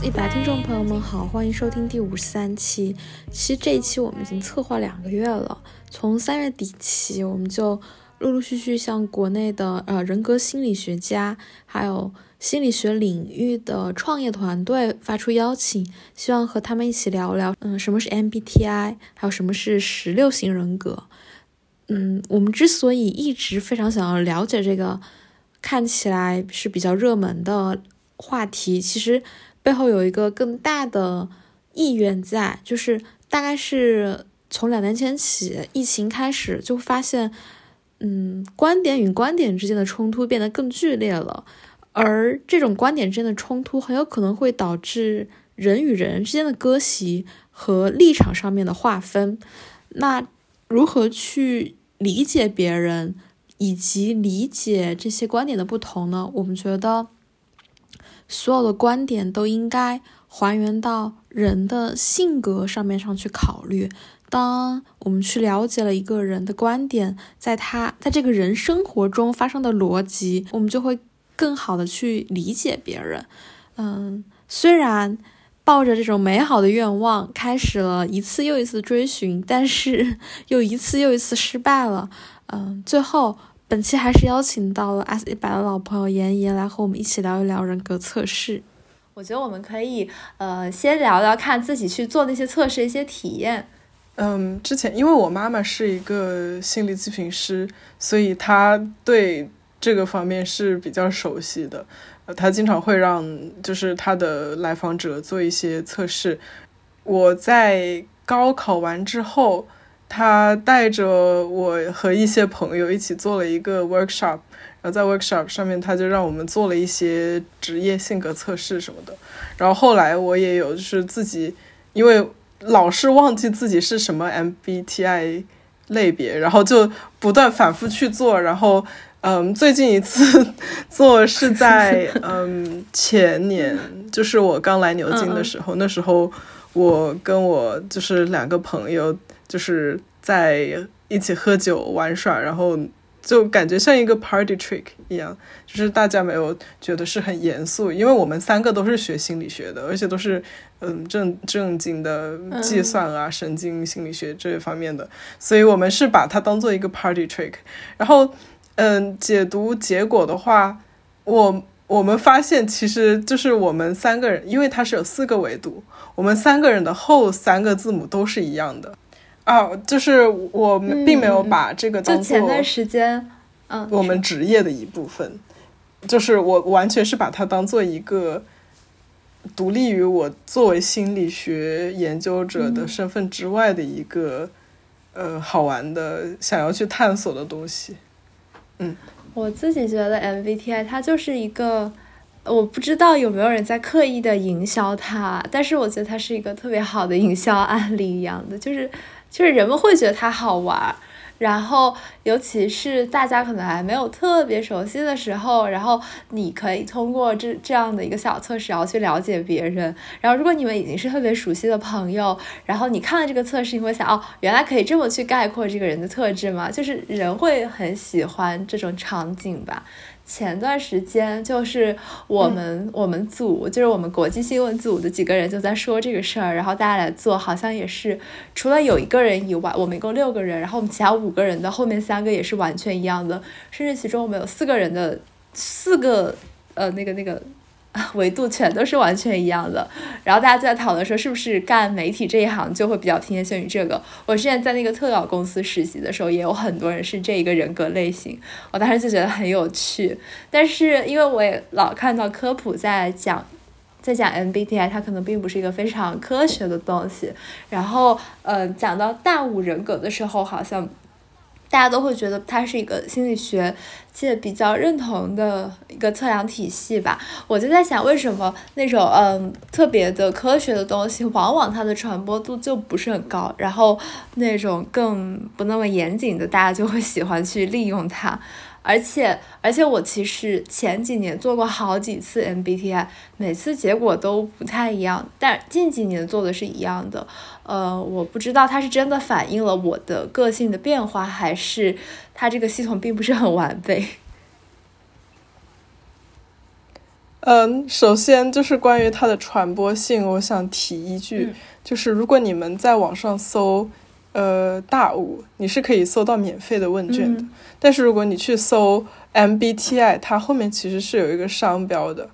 一百听众朋友们好，欢迎收听第五十三期。其实这一期我们已经策划两个月了，从三月底起，我们就陆陆续续向国内的呃人格心理学家，还有心理学领域的创业团队发出邀请，希望和他们一起聊聊，嗯，什么是 MBTI，还有什么是十六型人格。嗯，我们之所以一直非常想要了解这个看起来是比较热门的话题，其实背后有一个更大的意愿在，就是大概是从两年前起，疫情开始就发现，嗯，观点与观点之间的冲突变得更剧烈了，而这种观点之间的冲突很有可能会导致人与人之间的割席和立场上面的划分。那如何去理解别人，以及理解这些观点的不同呢？我们觉得，所有的观点都应该还原到人的性格上面上去考虑。当我们去了解了一个人的观点，在他在这个人生活中发生的逻辑，我们就会更好的去理解别人。嗯，虽然。抱着这种美好的愿望，开始了一次又一次追寻，但是 又一次又一次失败了。嗯，最后本期还是邀请到了 S 一百的老朋友妍妍来和我们一起聊一聊人格测试。我觉得我们可以呃先聊聊看自己去做那些测试一些体验。嗯，之前因为我妈妈是一个心理咨询师，所以她对这个方面是比较熟悉的。她经常会让就是她的来访者做一些测试。我在高考完之后，他带着我和一些朋友一起做了一个 workshop，然后在 workshop 上面他就让我们做了一些职业性格测试什么的。然后后来我也有就是自己，因为老是忘记自己是什么 MBTI 类别，然后就不断反复去做，然后。嗯，最近一次做是在 嗯前年，就是我刚来牛津的时候。那时候我跟我就是两个朋友，就是在一起喝酒玩耍，然后就感觉像一个 party trick 一样，就是大家没有觉得是很严肃，因为我们三个都是学心理学的，而且都是嗯正正经的计算啊、神经心理学这一方面的，所以我们是把它当做一个 party trick，然后。嗯，解读结果的话，我我们发现其实就是我们三个人，因为它是有四个维度，我们三个人的后三个字母都是一样的啊，就是我们并没有把这个当做前段时间，嗯，我们职业的一部分，就是我完全是把它当做一个独立于我作为心理学研究者的身份之外的一个呃好玩的想要去探索的东西。嗯，我自己觉得 MBTI 它就是一个，我不知道有没有人在刻意的营销它，但是我觉得它是一个特别好的营销案例一样的，就是就是人们会觉得它好玩。然后，尤其是大家可能还没有特别熟悉的时候，然后你可以通过这这样的一个小测试，然后去了解别人。然后，如果你们已经是特别熟悉的朋友，然后你看了这个测试，你会想，哦，原来可以这么去概括这个人的特质吗？就是人会很喜欢这种场景吧。前段时间就是我们我们组就是我们国际新闻组的几个人就在说这个事儿，然后大家来做，好像也是除了有一个人以外，我们一共六个人，然后我们其他五个人的后面三个也是完全一样的，甚至其中我们有四个人的四个呃那个那个 维度全都是完全一样的。然后大家就在讨论说，是不是干媒体这一行就会比较偏向于这个？我之前在那个特稿公司实习的时候，也有很多人是这一个人格类型，我当时就觉得很有趣。但是因为我也老看到科普在讲，在讲 MBTI，它可能并不是一个非常科学的东西。然后，呃，讲到大五人格的时候，好像。大家都会觉得它是一个心理学界比较认同的一个测量体系吧。我就在想，为什么那种嗯特别的科学的东西，往往它的传播度就不是很高，然后那种更不那么严谨的，大家就会喜欢去利用它。而且，而且我其实前几年做过好几次 MBTI，每次结果都不太一样。但近几年做的是一样的，呃，我不知道它是真的反映了我的个性的变化，还是它这个系统并不是很完备。嗯，首先就是关于它的传播性，我想提一句，就是如果你们在网上搜。呃，大五你是可以搜到免费的问卷的，但是如果你去搜 MBTI，它后面其实是有一个商标的，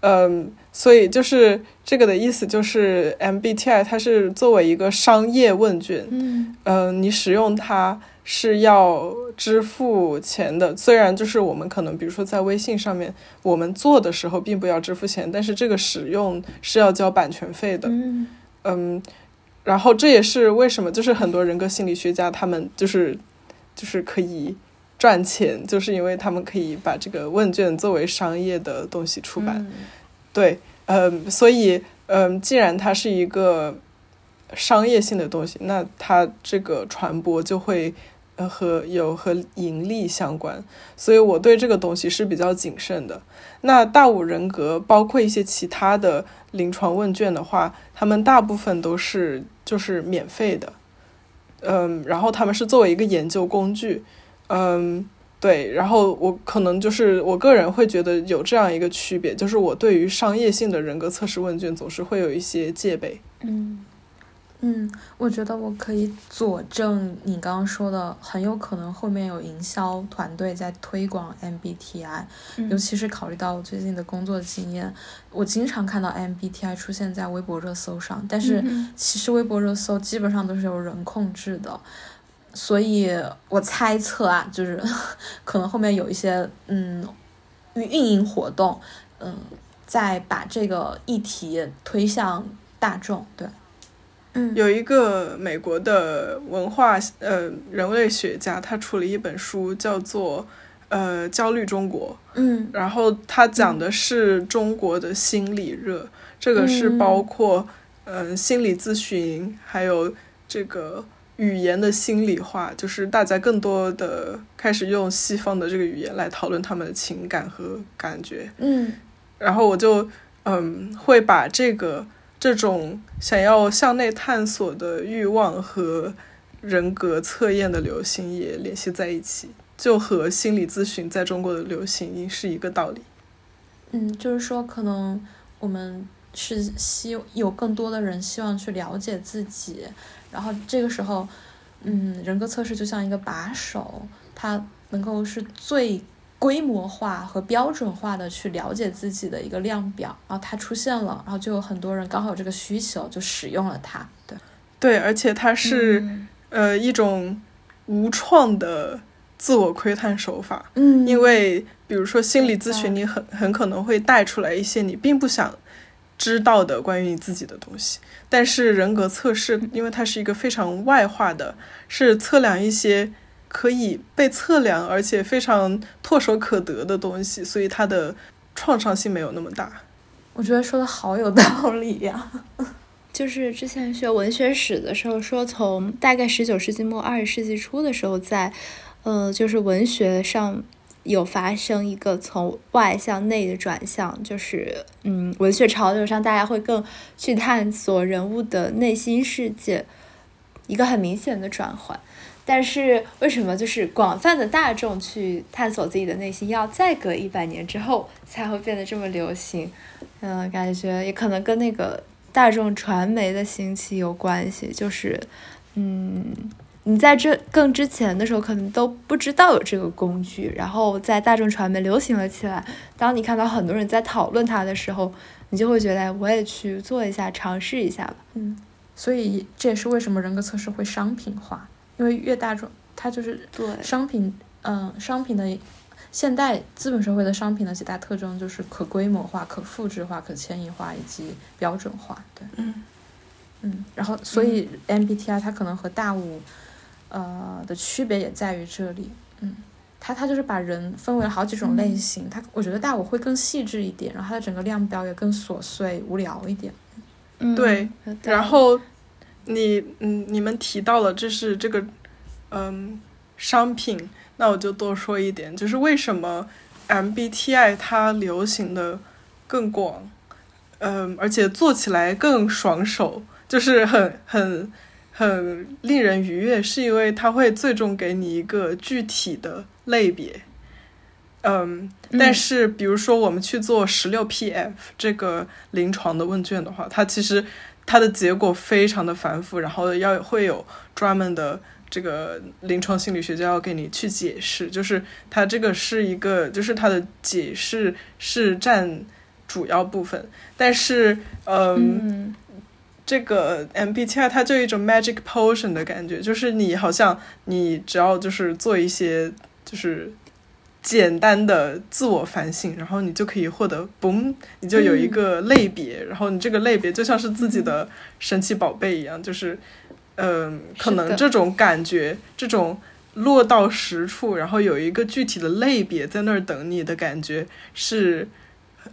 嗯，所以就是这个的意思就是 MBTI 它是作为一个商业问卷，嗯，呃，你使用它是要支付钱的，虽然就是我们可能比如说在微信上面我们做的时候并不要支付钱，但是这个使用是要交版权费的，嗯，嗯。然后这也是为什么，就是很多人格心理学家他们就是就是可以赚钱，就是因为他们可以把这个问卷作为商业的东西出版。对，嗯，所以，嗯，既然它是一个商业性的东西，那它这个传播就会呃和有和盈利相关，所以我对这个东西是比较谨慎的。那大五人格包括一些其他的临床问卷的话，他们大部分都是。就是免费的，嗯，然后他们是作为一个研究工具，嗯，对，然后我可能就是我个人会觉得有这样一个区别，就是我对于商业性的人格测试问卷总是会有一些戒备，嗯。嗯，我觉得我可以佐证你刚刚说的，很有可能后面有营销团队在推广 MBTI，尤其是考虑到我最近的工作经验，我经常看到 MBTI 出现在微博热搜上，但是其实微博热搜基本上都是由人控制的，所以我猜测啊，就是 可能后面有一些嗯运营活动，嗯，在把这个议题推向大众，对。嗯，有一个美国的文化呃人类学家，他出了一本书，叫做呃焦虑中国。嗯，然后他讲的是中国的心理热，这个是包括嗯心理咨询，还有这个语言的心理化，就是大家更多的开始用西方的这个语言来讨论他们的情感和感觉。嗯，然后我就嗯会把这个。这种想要向内探索的欲望和人格测验的流行也联系在一起，就和心理咨询在中国的流行是一个道理。嗯，就是说，可能我们是希有更多的人希望去了解自己，然后这个时候，嗯，人格测试就像一个把手，它能够是最。规模化和标准化的去了解自己的一个量表，然后它出现了，然后就有很多人刚好有这个需求，就使用了它。对，对，而且它是呃一种无创的自我窥探手法。嗯，因为比如说心理咨询，你很很可能会带出来一些你并不想知道的关于你自己的东西，但是人格测试，因为它是一个非常外化的，是测量一些。可以被测量，而且非常唾手可得的东西，所以它的创伤性没有那么大。我觉得说的好有道理呀！就是之前学文学史的时候说，从大概十九世纪末二十世纪初的时候，在呃，就是文学上有发生一个从外向内的转向，就是嗯，文学潮流上大家会更去探索人物的内心世界，一个很明显的转换。但是为什么就是广泛的大众去探索自己的内心，要再隔一百年之后才会变得这么流行？嗯，感觉也可能跟那个大众传媒的兴起有关系。就是，嗯，你在这更之前的时候，可能都不知道有这个工具，然后在大众传媒流行了起来。当你看到很多人在讨论它的时候，你就会觉得我也去做一下，尝试一下吧。嗯，所以这也是为什么人格测试会商品化，因为越大众，它就是对。商品，嗯，商品的现代资本社会的商品的几大特征就是可规模化、可复制化、可迁移化以及标准化。对，嗯。嗯，然后所以 MBTI 它可能和大五。呃的区别也在于这里，嗯，它它就是把人分为了好几种类型，它我觉得大五会更细致一点，然后它的整个量表也更琐碎无聊一点，嗯，对，然后你嗯你们提到了这是这个嗯商品，那我就多说一点，就是为什么 MBTI 它流行的更广，嗯，而且做起来更爽手，就是很很。很令人愉悦，是因为它会最终给你一个具体的类别。嗯，但是比如说我们去做十六 PF 这个临床的问卷的话，它其实它的结果非常的繁复，然后要会有专门的这个临床心理学家要给你去解释，就是它这个是一个，就是它的解释是占主要部分，但是嗯。这个 MBTI 它就一种 magic potion 的感觉，就是你好像你只要就是做一些就是简单的自我反省，然后你就可以获得 boom，你就有一个类别，然后你这个类别就像是自己的神奇宝贝一样，就是嗯，可能这种感觉，这种落到实处，然后有一个具体的类别在那儿等你的感觉，是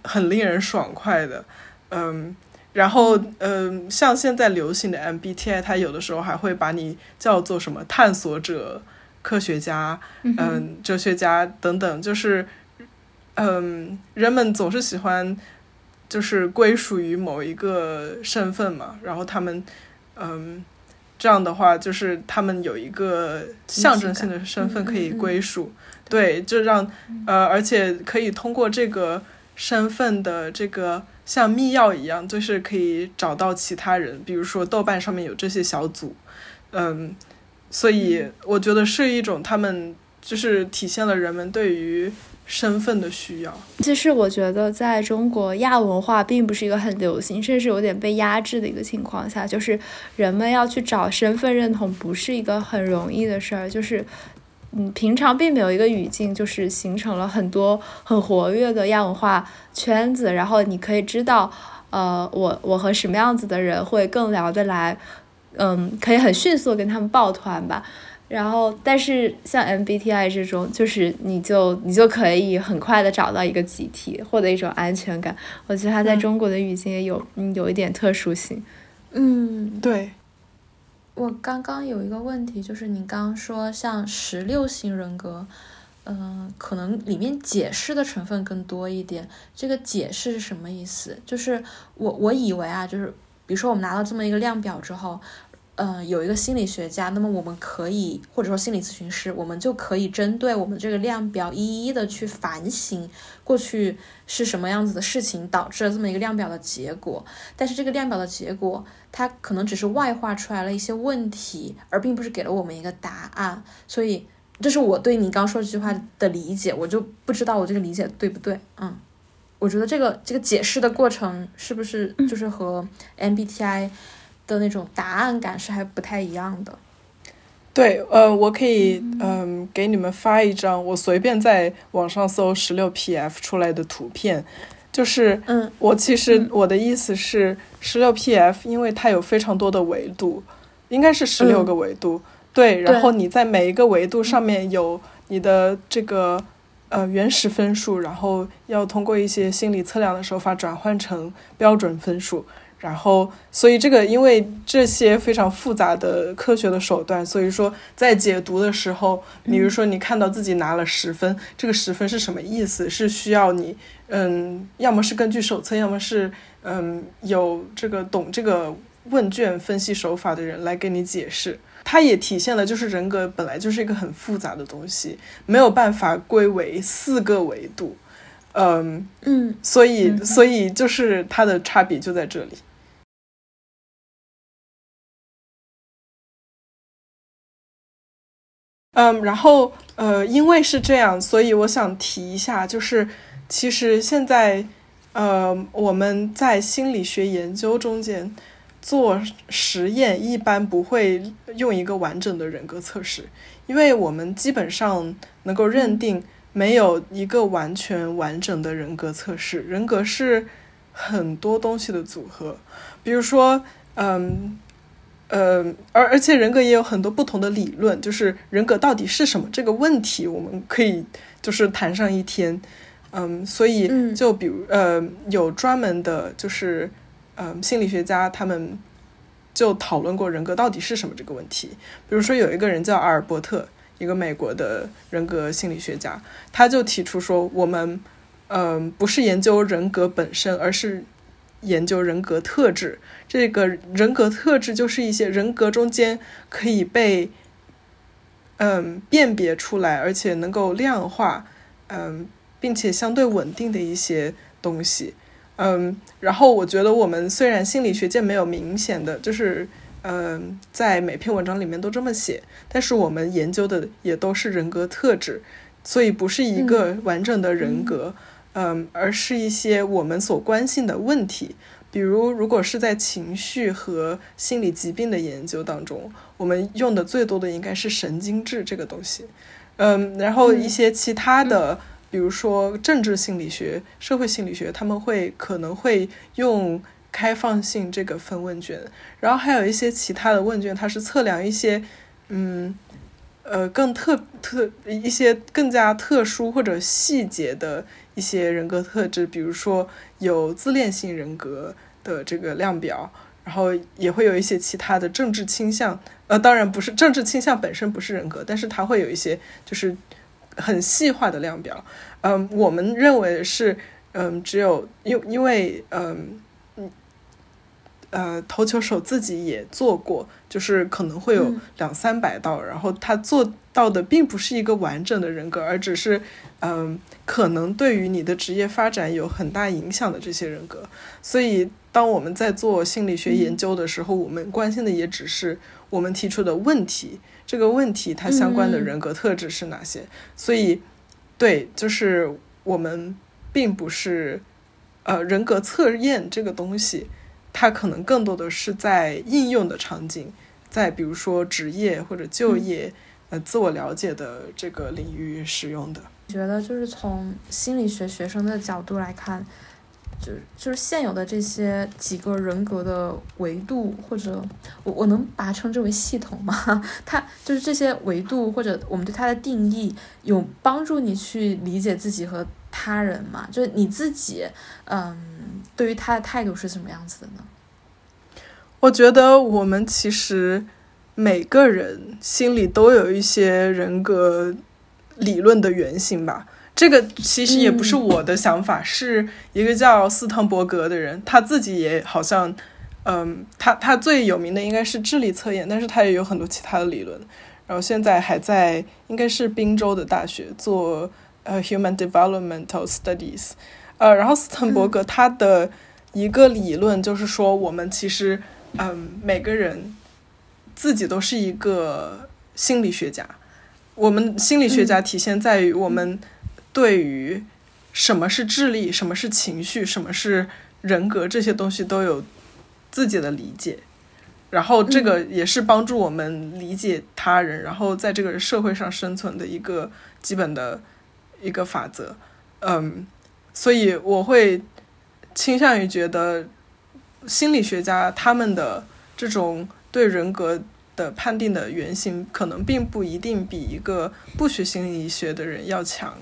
很令人爽快的，嗯。然后，嗯，像现在流行的 MBTI，它有的时候还会把你叫做什么探索者、科学家、嗯，哲学家等等，就是，嗯，人们总是喜欢就是归属于某一个身份嘛，然后他们，嗯，这样的话就是他们有一个象征性的身份可以归属，对，就让呃，而且可以通过这个身份的这个。像密钥一样，就是可以找到其他人，比如说豆瓣上面有这些小组，嗯，所以我觉得是一种他们就是体现了人们对于身份的需要。其实我觉得在中国亚文化并不是一个很流行，甚至有点被压制的一个情况下，就是人们要去找身份认同不是一个很容易的事儿，就是。嗯，平常并没有一个语境，就是形成了很多很活跃的亚文化圈子，然后你可以知道，呃，我我和什么样子的人会更聊得来，嗯，可以很迅速跟他们抱团吧。然后，但是像 MBTI 这种，就是你就你就可以很快的找到一个集体，获得一种安全感。我觉得它在中国的语境也有嗯有一点特殊性。嗯，对。我刚刚有一个问题，就是你刚刚说像十六型人格，嗯，可能里面解释的成分更多一点。这个解释是什么意思？就是我我以为啊，就是比如说我们拿到这么一个量表之后。嗯，有一个心理学家，那么我们可以或者说心理咨询师，我们就可以针对我们这个量表一一的去反省过去是什么样子的事情导致了这么一个量表的结果。但是这个量表的结果，它可能只是外化出来了一些问题，而并不是给了我们一个答案。所以这是我对你刚说这句话的理解，我就不知道我这个理解对不对。嗯，我觉得这个这个解释的过程是不是就是和 MBTI。的那种答案感是还不太一样的。对，呃，我可以，嗯，给你们发一张我随便在网上搜十六 PF 出来的图片，就是，嗯，我其实我的意思是十六 PF，因为它有非常多的维度，应该是十六个维度，对，然后你在每一个维度上面有你的这个呃原始分数，然后要通过一些心理测量的手法转换成标准分数。然后，所以这个因为这些非常复杂的科学的手段，所以说在解读的时候，比如说你看到自己拿了十分，这个十分是什么意思？是需要你，嗯，要么是根据手册，要么是嗯有这个懂这个问卷分析手法的人来给你解释。它也体现了就是人格本来就是一个很复杂的东西，没有办法归为四个维度，嗯嗯，所以所以就是它的差别就在这里。嗯，然后呃，因为是这样，所以我想提一下，就是其实现在呃，我们在心理学研究中间做实验，一般不会用一个完整的人格测试，因为我们基本上能够认定没有一个完全完整的人格测试，人格是很多东西的组合，比如说嗯。呃，而而且人格也有很多不同的理论，就是人格到底是什么这个问题，我们可以就是谈上一天。嗯，所以就比如呃，有专门的，就是嗯，心理学家他们就讨论过人格到底是什么这个问题。比如说有一个人叫阿尔伯特，一个美国的人格心理学家，他就提出说，我们嗯，不是研究人格本身，而是研究人格特质。这个人格特质就是一些人格中间可以被嗯辨别出来，而且能够量化，嗯，并且相对稳定的一些东西，嗯，然后我觉得我们虽然心理学界没有明显的就是嗯在每篇文章里面都这么写，但是我们研究的也都是人格特质，所以不是一个完整的人格，嗯，而是一些我们所关心的问题。比如，如果是在情绪和心理疾病的研究当中，我们用的最多的应该是神经质这个东西。嗯，然后一些其他的，比如说政治心理学、社会心理学，他们会可能会用开放性这个分问卷。然后还有一些其他的问卷，它是测量一些，嗯，呃，更特特一些更加特殊或者细节的。一些人格特质，比如说有自恋性人格的这个量表，然后也会有一些其他的政治倾向。呃，当然不是政治倾向本身不是人格，但是它会有一些就是很细化的量表。嗯，我们认为是，嗯，只有因因为嗯呃，投球手自己也做过，就是可能会有两三百道，然后他做到的并不是一个完整的人格，而只是。嗯，可能对于你的职业发展有很大影响的这些人格，所以当我们在做心理学研究的时候，我们关心的也只是我们提出的问题，这个问题它相关的人格特质是哪些。所以，对，就是我们并不是，呃，人格测验这个东西，它可能更多的是在应用的场景，在比如说职业或者就业，呃，自我了解的这个领域使用的。觉得就是从心理学学生的角度来看，就就是现有的这些几个人格的维度，或者我我能把它称之为系统吗？它就是这些维度或者我们对它的定义，有帮助你去理解自己和他人嘛？就是你自己，嗯，对于他的态度是什么样子的呢？我觉得我们其实每个人心里都有一些人格。理论的原型吧，这个其实也不是我的想法，是一个叫斯滕伯格的人，他自己也好像，嗯，他他最有名的应该是智力测验，但是他也有很多其他的理论，然后现在还在应该是宾州的大学做呃 human developmental studies，呃，然后斯滕伯格他的一个理论就是说，我们其实嗯每个人自己都是一个心理学家。我们心理学家体现在于我们对于什么是智力、什么是情绪、什么是人格这些东西都有自己的理解，然后这个也是帮助我们理解他人，然后在这个社会上生存的一个基本的一个法则。嗯，所以我会倾向于觉得心理学家他们的这种对人格。的判定的原型可能并不一定比一个不学心理学的人要强。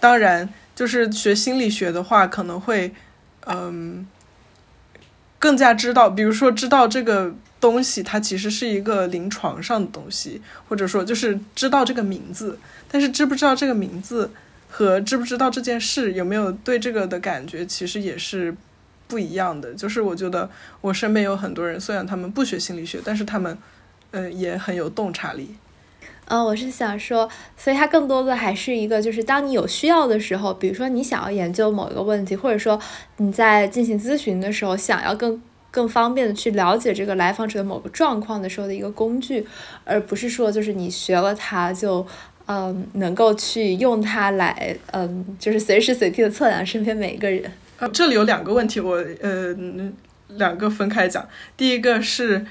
当然，就是学心理学的话，可能会嗯更加知道，比如说知道这个东西它其实是一个临床上的东西，或者说就是知道这个名字，但是知不知道这个名字和知不知道这件事有没有对这个的感觉，其实也是不一样的。就是我觉得我身边有很多人，虽然他们不学心理学，但是他们。嗯，也很有洞察力。嗯，我是想说，所以它更多的还是一个，就是当你有需要的时候，比如说你想要研究某一个问题，或者说你在进行咨询的时候，想要更更方便的去了解这个来访者的某个状况的时候的一个工具，而不是说就是你学了它就嗯能够去用它来嗯就是随时随地的测量身边每一个人。啊，这里有两个问题，我呃两个分开讲。第一个是，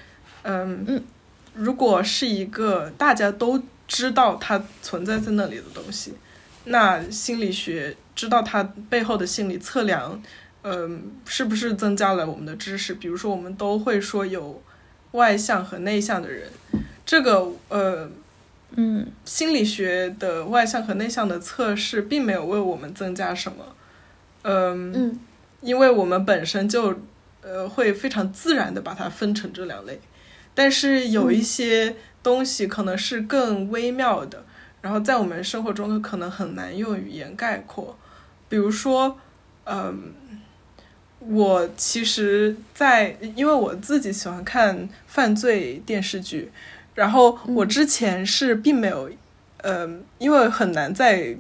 嗯嗯，如果是一个大家都知道它存在在那里的东西，那心理学知道它背后的心理测量。嗯，是不是增加了我们的知识？比如说，我们都会说有外向和内向的人，这个呃，嗯，心理学的外向和内向的测试并没有为我们增加什么，嗯，因为我们本身就呃会非常自然的把它分成这两类，但是有一些东西可能是更微妙的，然后在我们生活中可能很难用语言概括，比如说，嗯。我其实，在因为我自己喜欢看犯罪电视剧，然后我之前是并没有，呃，因为很难在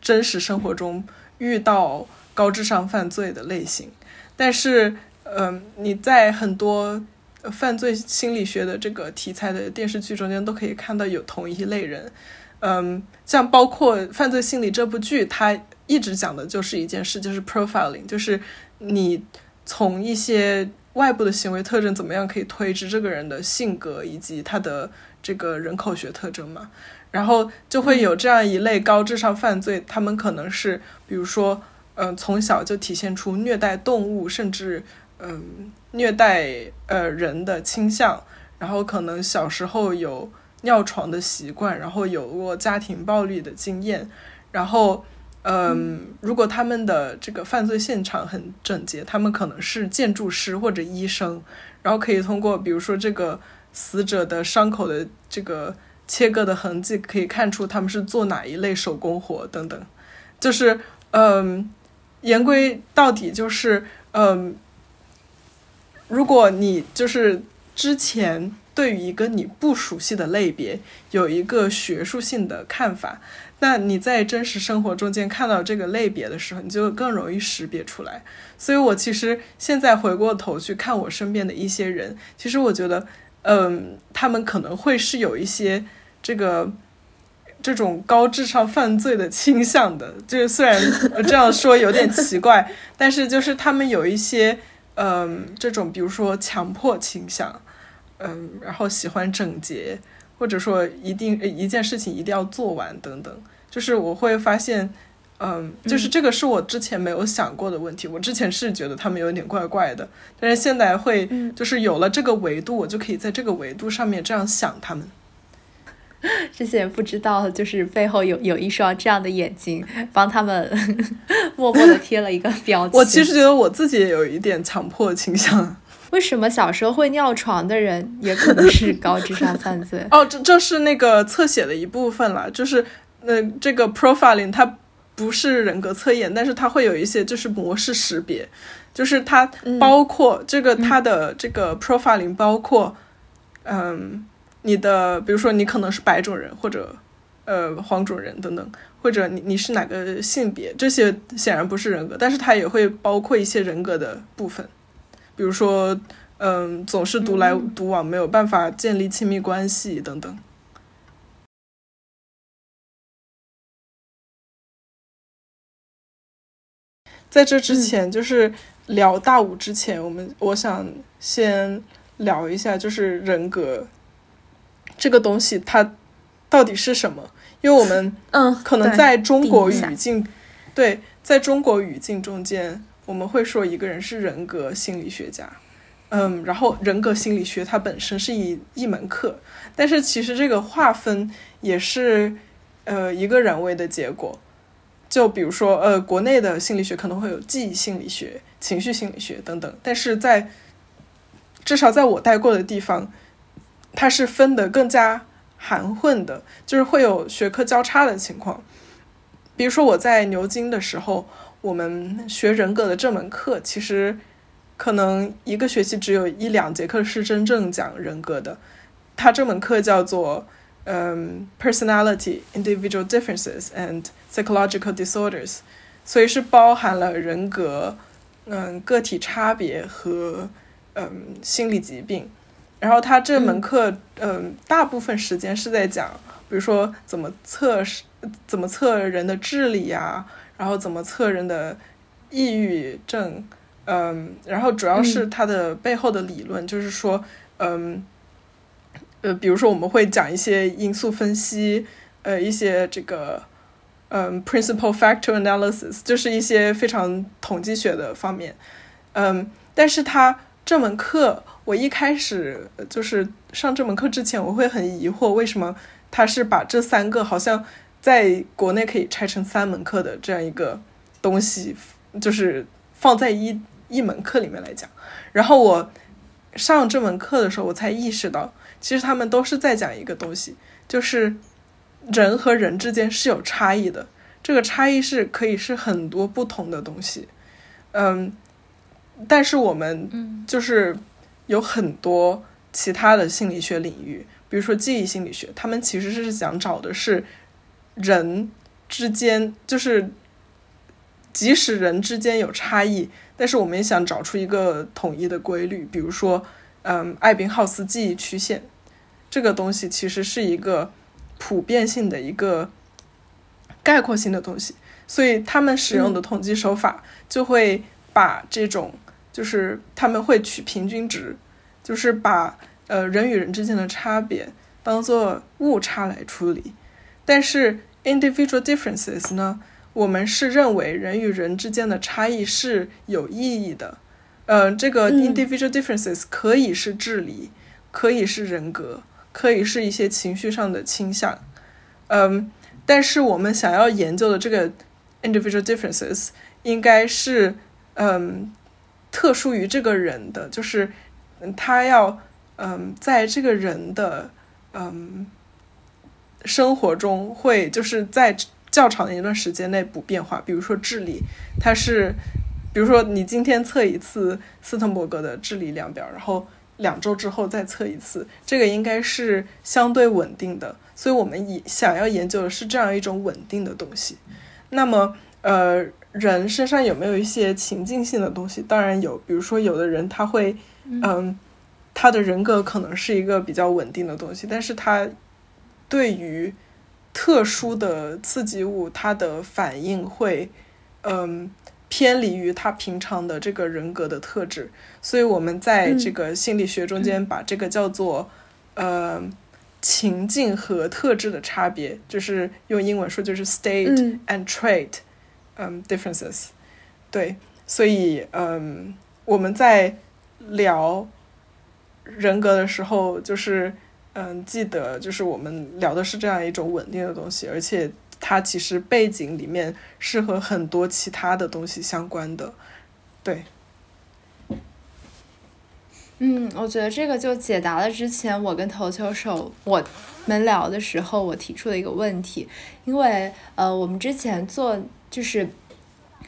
真实生活中遇到高智商犯罪的类型，但是，嗯，你在很多犯罪心理学的这个题材的电视剧中间都可以看到有同一类人，嗯，像包括《犯罪心理》这部剧，它一直讲的就是一件事，就是 profiling，就是。你从一些外部的行为特征怎么样可以推知这个人的性格以及他的这个人口学特征嘛？然后就会有这样一类高智商犯罪，他们可能是比如说，嗯，从小就体现出虐待动物甚至嗯虐待呃人的倾向，然后可能小时候有尿床的习惯，然后有过家庭暴力的经验，然后。嗯，如果他们的这个犯罪现场很整洁，他们可能是建筑师或者医生，然后可以通过比如说这个死者的伤口的这个切割的痕迹，可以看出他们是做哪一类手工活等等。就是嗯，言归到底就是嗯，如果你就是之前对于一个你不熟悉的类别有一个学术性的看法。那你在真实生活中间看到这个类别的时候，你就更容易识别出来。所以我其实现在回过头去看我身边的一些人，其实我觉得，嗯，他们可能会是有一些这个这种高智商犯罪的倾向的。就是虽然这样说有点奇怪，但是就是他们有一些，嗯，这种比如说强迫倾向，嗯，然后喜欢整洁。或者说一定一件事情一定要做完等等，就是我会发现，嗯，就是这个是我之前没有想过的问题。我之前是觉得他们有点怪怪的，但是现在会，就是有了这个维度，我就可以在这个维度上面这样想他们。这些人不知道，就是背后有有一双这样的眼睛，帮他们 默默的贴了一个标签。我其实觉得我自己也有一点强迫倾向。为什么小时候会尿床的人也可能是高智商犯罪？哦，这这是那个侧写的一部分了，就是那这个 profiling 它不是人格测验，但是它会有一些就是模式识别，就是它包括这个它的这个 profiling 包括，嗯，你的比如说你可能是白种人或者呃黄种人等等，或者你你是哪个性别，这些显然不是人格，但是它也会包括一些人格的部分。比如说，嗯，总是独来独往，没有办法建立亲密关系等等。在这之前，就是聊大五之前，我们我想先聊一下，就是人格这个东西，它到底是什么？因为我们嗯，可能在中国语境，对，在中国语境中间。我们会说一个人是人格心理学家，嗯，然后人格心理学它本身是一一门课，但是其实这个划分也是呃一个人为的结果。就比如说呃，国内的心理学可能会有记忆心理学、情绪心理学等等，但是在至少在我待过的地方，它是分得更加含混的，就是会有学科交叉的情况。比如说我在牛津的时候。我们学人格的这门课，其实可能一个学期只有一两节课是真正讲人格的。它这门课叫做嗯，Personality, Individual Differences and Psychological Disorders，所以是包含了人格、嗯个体差别和嗯心理疾病。然后它这门课，嗯，大部分时间是在讲，比如说怎么测试，怎么测人的智力呀，然后怎么测人的抑郁症，嗯，然后主要是它的背后的理论，就是说，嗯，呃，比如说我们会讲一些因素分析，呃，一些这个，嗯，principal factor analysis，就是一些非常统计学的方面，嗯，但是它这门课。我一开始就是上这门课之前，我会很疑惑，为什么他是把这三个好像在国内可以拆成三门课的这样一个东西，就是放在一一门课里面来讲。然后我上这门课的时候，我才意识到，其实他们都是在讲一个东西，就是人和人之间是有差异的。这个差异是可以是很多不同的东西，嗯，但是我们就是。有很多其他的心理学领域，比如说记忆心理学，他们其实是想找的是人之间，就是即使人之间有差异，但是我们也想找出一个统一的规律。比如说，嗯，艾宾浩斯记忆曲线这个东西其实是一个普遍性的一个概括性的东西，所以他们使用的统计手法就会把这种。就是他们会取平均值，就是把呃人与人之间的差别当做误差来处理。但是 individual differences 呢，我们是认为人与人之间的差异是有意义的。呃，这个 individual differences 可以是智力，可以是人格，可以是一些情绪上的倾向。嗯，但是我们想要研究的这个 individual differences 应该是嗯。特殊于这个人的，就是他要嗯，在这个人的嗯生活中会就是在较长的一段时间内不变化。比如说智力，它是比如说你今天测一次斯滕伯格的智力量表，然后两周之后再测一次，这个应该是相对稳定的。所以我们以想要研究的是这样一种稳定的东西。那么呃。人身上有没有一些情境性的东西？当然有，比如说有的人他会，嗯，他的人格可能是一个比较稳定的东西，但是他对于特殊的刺激物，他的反应会，嗯，偏离于他平常的这个人格的特质。所以我们在这个心理学中间把这个叫做，呃，情境和特质的差别，就是用英文说就是 state and trait。嗯，differences，对，所以嗯，我们在聊人格的时候，就是嗯，记得就是我们聊的是这样一种稳定的东西，而且它其实背景里面是和很多其他的东西相关的，对。嗯，我觉得这个就解答了之前我跟投球手我们聊的时候我提出的一个问题，因为呃，我们之前做。就是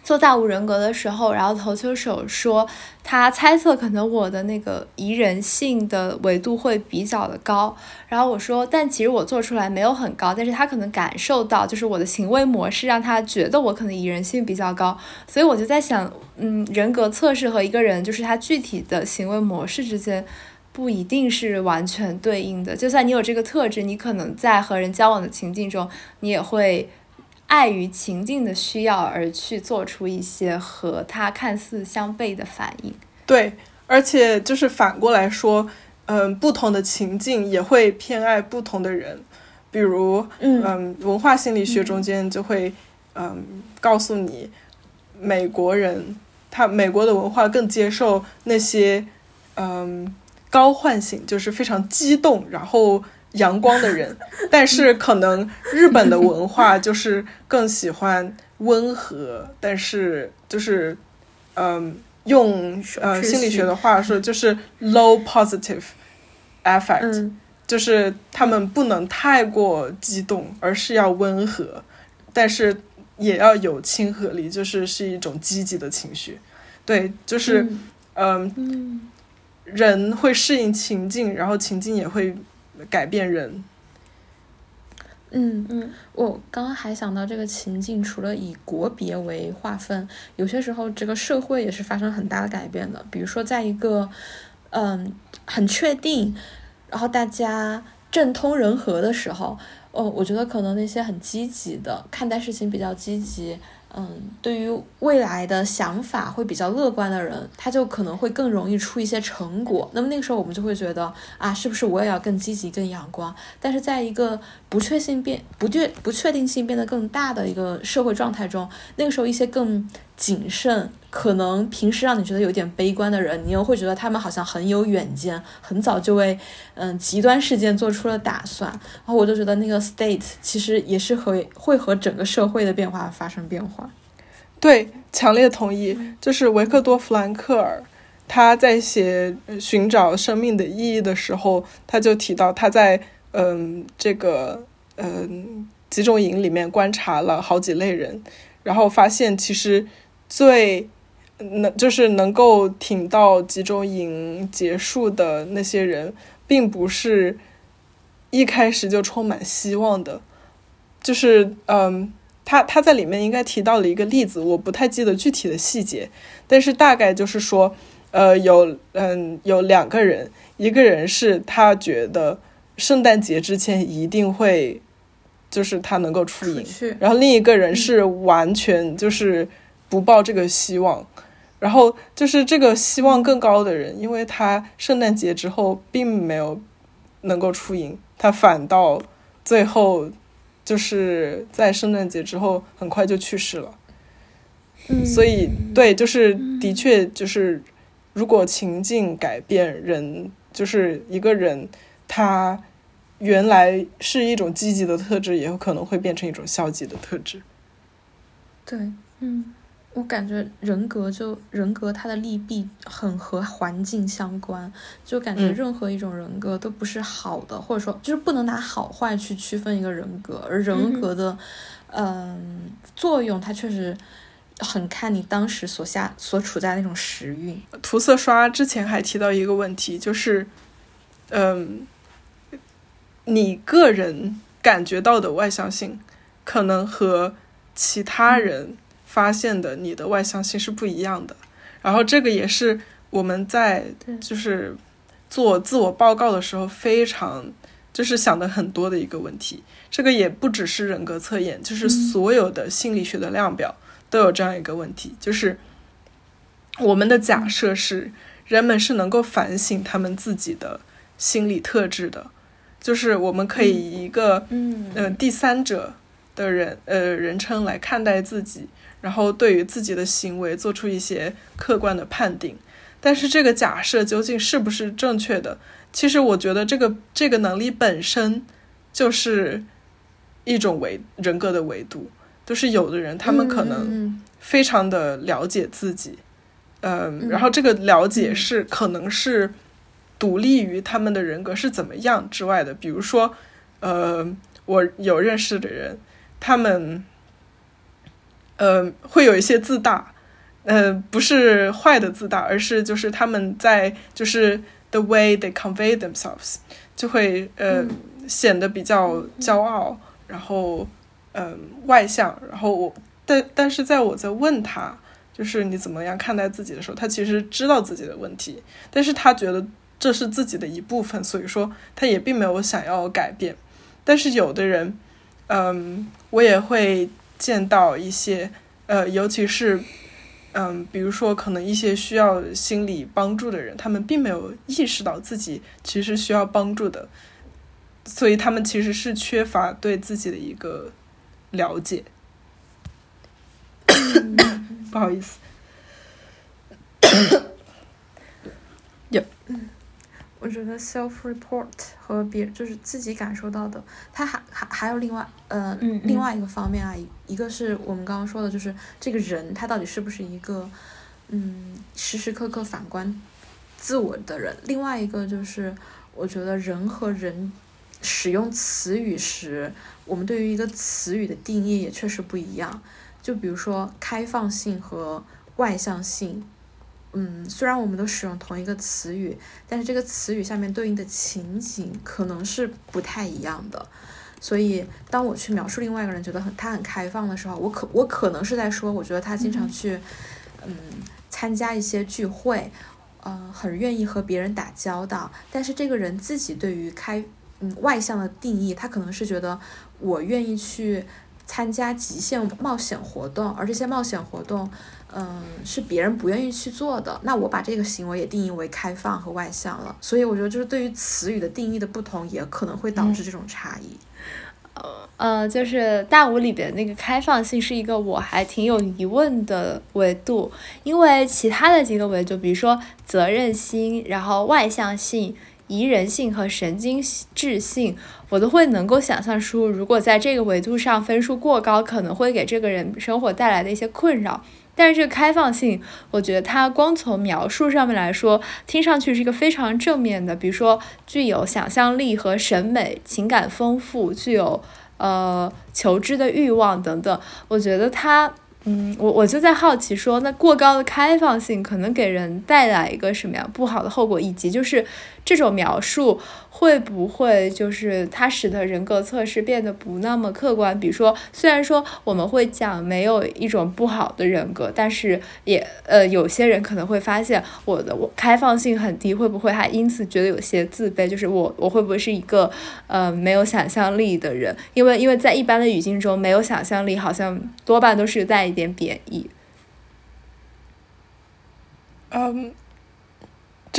做大无人格的时候，然后投球手说他猜测可能我的那个宜人性的维度会比较的高，然后我说，但其实我做出来没有很高，但是他可能感受到就是我的行为模式让他觉得我可能宜人性比较高，所以我就在想，嗯，人格测试和一个人就是他具体的行为模式之间不一定是完全对应的，就算你有这个特质，你可能在和人交往的情境中，你也会。碍于情境的需要而去做出一些和他看似相悖的反应。对，而且就是反过来说，嗯，不同的情境也会偏爱不同的人。比如，嗯，文化心理学中间就会，嗯，告诉你，美国人他美国的文化更接受那些，嗯，高唤醒，就是非常激动，然后。阳光的人，但是可能日本的文化就是更喜欢温和，但是就是嗯，用呃心理学的话说，就是 low positive effect，就是他们不能太过激动，而是要温和，但是也要有亲和力，就是是一种积极的情绪。对，就是嗯，人会适应情境，然后情境也会。改变人。嗯嗯，我刚刚还想到这个情境，除了以国别为划分，有些时候这个社会也是发生很大的改变的。比如说，在一个嗯很确定，然后大家政通人和的时候，哦，我觉得可能那些很积极的看待事情比较积极。嗯，对于未来的想法会比较乐观的人，他就可能会更容易出一些成果。那么那个时候，我们就会觉得啊，是不是我也要更积极、更阳光？但是在一个不确性变、不确不确定性变得更大的一个社会状态中，那个时候一些更。谨慎，可能平时让你觉得有点悲观的人，你又会觉得他们好像很有远见，很早就为嗯极端事件做出了打算。然后我就觉得那个 state 其实也是和会和整个社会的变化发生变化。对，强烈同意。就是维克多·弗兰克尔，他在写寻找生命的意义的时候，他就提到他在嗯这个嗯集中营里面观察了好几类人，然后发现其实。最能就是能够挺到集中营结束的那些人，并不是一开始就充满希望的。就是嗯，他他在里面应该提到了一个例子，我不太记得具体的细节，但是大概就是说，呃，有嗯有两个人，一个人是他觉得圣诞节之前一定会，就是他能够出营，然后另一个人是完全就是。不抱这个希望，然后就是这个希望更高的人，因为他圣诞节之后并没有能够出营，他反倒最后就是在圣诞节之后很快就去世了。嗯，所以对，就是的确就是如果情境改变，人就是一个人，他原来是一种积极的特质，也有可能会变成一种消极的特质。对，嗯。我感觉人格就人格，它的利弊很和环境相关，就感觉任何一种人格都不是好的，或者说就是不能拿好坏去区分一个人格，而人格的嗯作用，它确实很看你当时所下所处在那种时运。涂色刷之前还提到一个问题，就是嗯，你个人感觉到的外向性，可能和其他人。发现的你的外向性是不一样的，然后这个也是我们在就是做自我报告的时候非常就是想的很多的一个问题。这个也不只是人格测验，就是所有的心理学的量表都有这样一个问题，就是我们的假设是人们是能够反省他们自己的心理特质的，就是我们可以以一个嗯第三者的人呃人称来看待自己。然后对于自己的行为做出一些客观的判定，但是这个假设究竟是不是正确的？其实我觉得这个这个能力本身就是一种维人格的维度，就是有的人他们可能非常的了解自己，嗯，然后这个了解是可能是独立于他们的人格是怎么样之外的。比如说，呃，我有认识的人，他们。呃，会有一些自大，呃，不是坏的自大，而是就是他们在就是 the way they convey themselves 就会呃显得比较骄傲，然后嗯外向，然后我但但是在我在问他就是你怎么样看待自己的时候，他其实知道自己的问题，但是他觉得这是自己的一部分，所以说他也并没有想要改变。但是有的人，嗯，我也会。见到一些，呃，尤其是，嗯，比如说，可能一些需要心理帮助的人，他们并没有意识到自己其实需要帮助的，所以他们其实是缺乏对自己的一个了解。不好意思，有。我觉得 self report 和别就是自己感受到的，它还还还有另外呃另外一个方面啊，一个是我们刚刚说的，就是这个人他到底是不是一个嗯时时刻刻反观自我的人，另外一个就是我觉得人和人使用词语时，我们对于一个词语的定义也确实不一样，就比如说开放性和外向性。嗯，虽然我们都使用同一个词语，但是这个词语下面对应的情景可能是不太一样的。所以，当我去描述另外一个人觉得很他很开放的时候，我可我可能是在说，我觉得他经常去嗯参加一些聚会，呃，很愿意和别人打交道，但是这个人自己对于开嗯外向的定义，他可能是觉得我愿意去参加极限冒险活动，而这些冒险活动，嗯，是别人不愿意去做的。那我把这个行为也定义为开放和外向了。所以我觉得，就是对于词语的定义的不同，也可能会导致这种差异。呃，就是大五里边那个开放性是一个我还挺有疑问的维度，因为其他的几个维度，比如说责任心、然后外向性、宜人性和神经质性，我都会能够想象出，如果在这个维度上分数过高，可能会给这个人生活带来的一些困扰。但是这个开放性，我觉得它光从描述上面来说，听上去是一个非常正面的，比如说具有想象力和审美、情感丰富，具有。呃，求知的欲望等等，我觉得它，嗯，我我就在好奇说，那过高的开放性可能给人带来一个什么样不好的后果，以及就是这种描述。会不会就是它使得人格测试变得不那么客观？比如说，虽然说我们会讲没有一种不好的人格，但是也呃，有些人可能会发现我的我开放性很低，会不会还因此觉得有些自卑？就是我我会不会是一个呃没有想象力的人？因为因为在一般的语境中，没有想象力好像多半都是带一点贬义。嗯。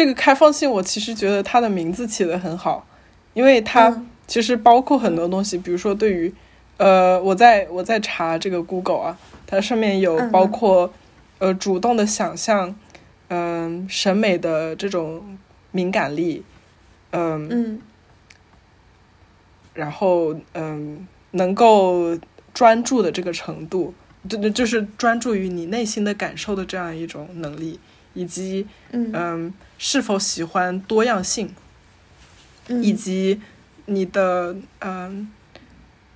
这个开放性，我其实觉得它的名字起的很好，因为它其实包括很多东西，比如说对于，呃，我在我在查这个 Google 啊，它上面有包括，呃，主动的想象，嗯，审美的这种敏感力，嗯，然后嗯，能够专注的这个程度，就就是专注于你内心的感受的这样一种能力。以及，嗯，是否喜欢多样性，以及你的，嗯，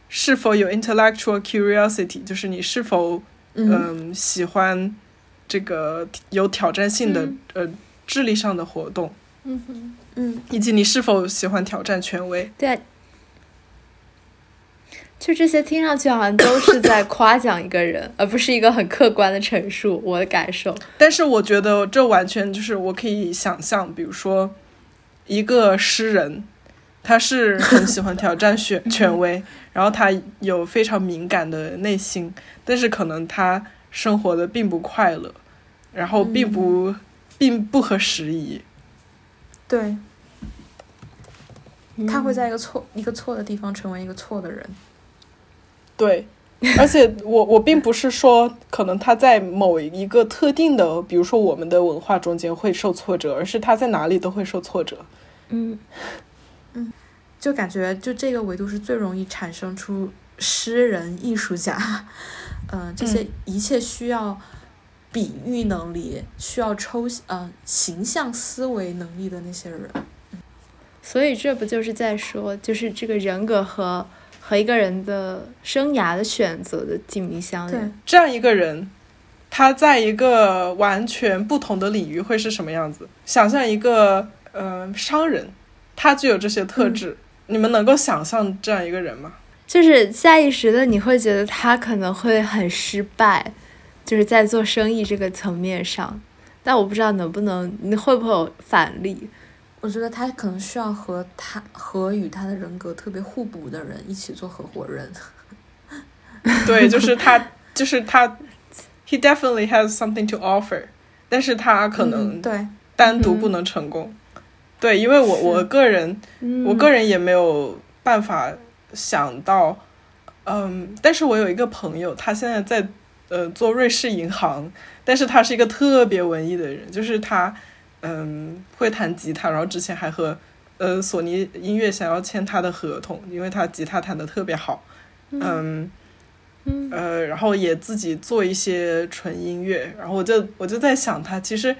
是否有 intellectual curiosity，就是你是否，嗯，喜欢这个有挑战性的，呃，智力上的活动，嗯哼，嗯，以及你是否喜欢挑战权威，对。就这些听上去好像都是在 夸奖一个人，而不是一个很客观的陈述我的感受。但是我觉得这完全就是我可以想象，比如说一个诗人，他是很喜欢挑战权 权威，然后他有非常敏感的内心，但是可能他生活的并不快乐，然后并不并不合时宜。对，他会在一个错一个错的地方成为一个错的人。对，而且我我并不是说可能他在某一个特定的，比如说我们的文化中间会受挫折，而是他在哪里都会受挫折。嗯嗯，就感觉就这个维度是最容易产生出诗人、艺术家，嗯，这些一切需要比喻能力、需要抽嗯形象思维能力的那些人。所以这不就是在说，就是这个人格和。和一个人的生涯的选择的紧密相连。这样一个人，他在一个完全不同的领域会是什么样子？想象一个呃商人，他具有这些特质，你们能够想象这样一个人吗？就是下意识的你会觉得他可能会很失败，就是在做生意这个层面上。但我不知道能不能，你会不会有反例？我觉得他可能需要和他和与他的人格特别互补的人一起做合伙人。对，就是他，就是他，he definitely has something to offer，但是他可能对单独不能成功。对，因为我我个人，我个人也没有办法想到，嗯，但是我有一个朋友，他现在在呃做瑞士银行，但是他是一个特别文艺的人，就是他。嗯，会弹吉他，然后之前还和呃索尼音乐想要签他的合同，因为他吉他弹的特别好。嗯，呃，然后也自己做一些纯音乐，然后我就我就在想，他其实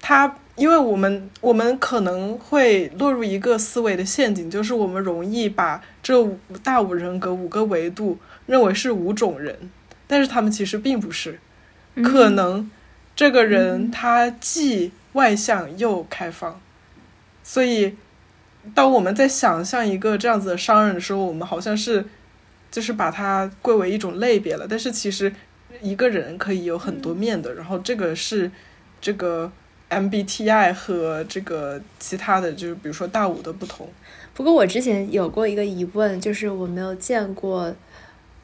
他，因为我们我们可能会落入一个思维的陷阱，就是我们容易把这五大五人格五个维度认为是五种人，但是他们其实并不是，可能这个人他既外向又开放，所以当我们在想象一个这样子的商人的时候，我们好像是就是把它归为一种类别了。但是其实一个人可以有很多面的，然后这个是这个 MBTI 和这个其他的就是比如说大五的不同。不过我之前有过一个疑问，就是我没有见过，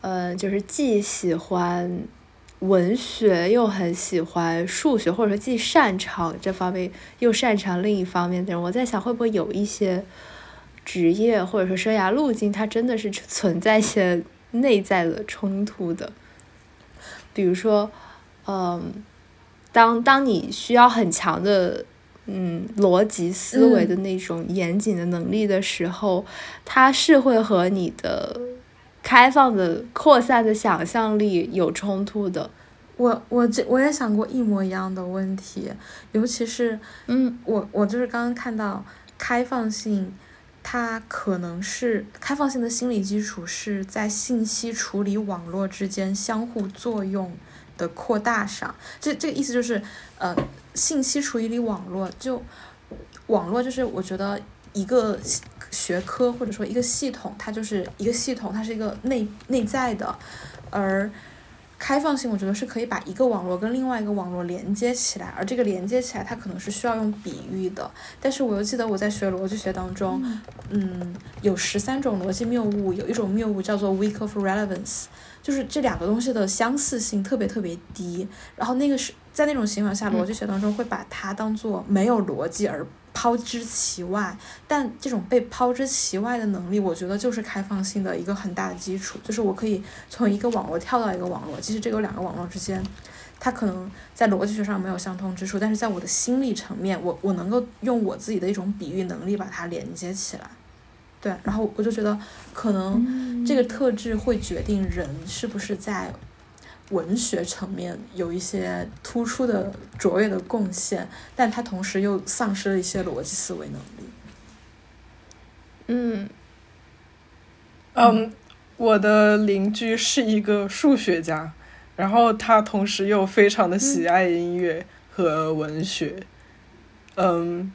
呃，就是既喜欢文学又很喜欢数学，或者说既擅长这方面又擅长另一方面的人。我在想，会不会有一些职业或者说生涯路径，它真的是存在一些内在的冲突的？比如说，嗯，当当你需要很强的。嗯，逻辑思维的那种严谨的能力的时候，它是会和你的开放的、扩散的想象力有冲突的。我我这我也想过一模一样的问题，尤其是嗯，我我就是刚刚看到开放性，它可能是开放性的心理基础是在信息处理网络之间相互作用的扩大上。这这个意思就是呃。信息处理网络就网络就是我觉得一个学科或者说一个系统，它就是一个系统，它是一个内内在的，而开放性我觉得是可以把一个网络跟另外一个网络连接起来，而这个连接起来它可能是需要用比喻的。但是我又记得我在学逻辑学当中，嗯，有十三种逻辑谬误，有一种谬误叫做 weak of relevance。就是这两个东西的相似性特别特别低，然后那个是在那种情况下，逻辑学当中会把它当做没有逻辑而抛之其外。但这种被抛之其外的能力，我觉得就是开放性的一个很大的基础。就是我可以从一个网络跳到一个网络，其实这个两个网络之间，它可能在逻辑学上没有相通之处，但是在我的心理层面，我我能够用我自己的一种比喻能力把它连接起来。对，然后我就觉得，可能这个特质会决定人是不是在文学层面有一些突出的卓越的贡献，但他同时又丧失了一些逻辑思维能力。嗯，嗯，我的邻居是一个数学家，然后他同时又非常的喜爱音乐和文学。嗯，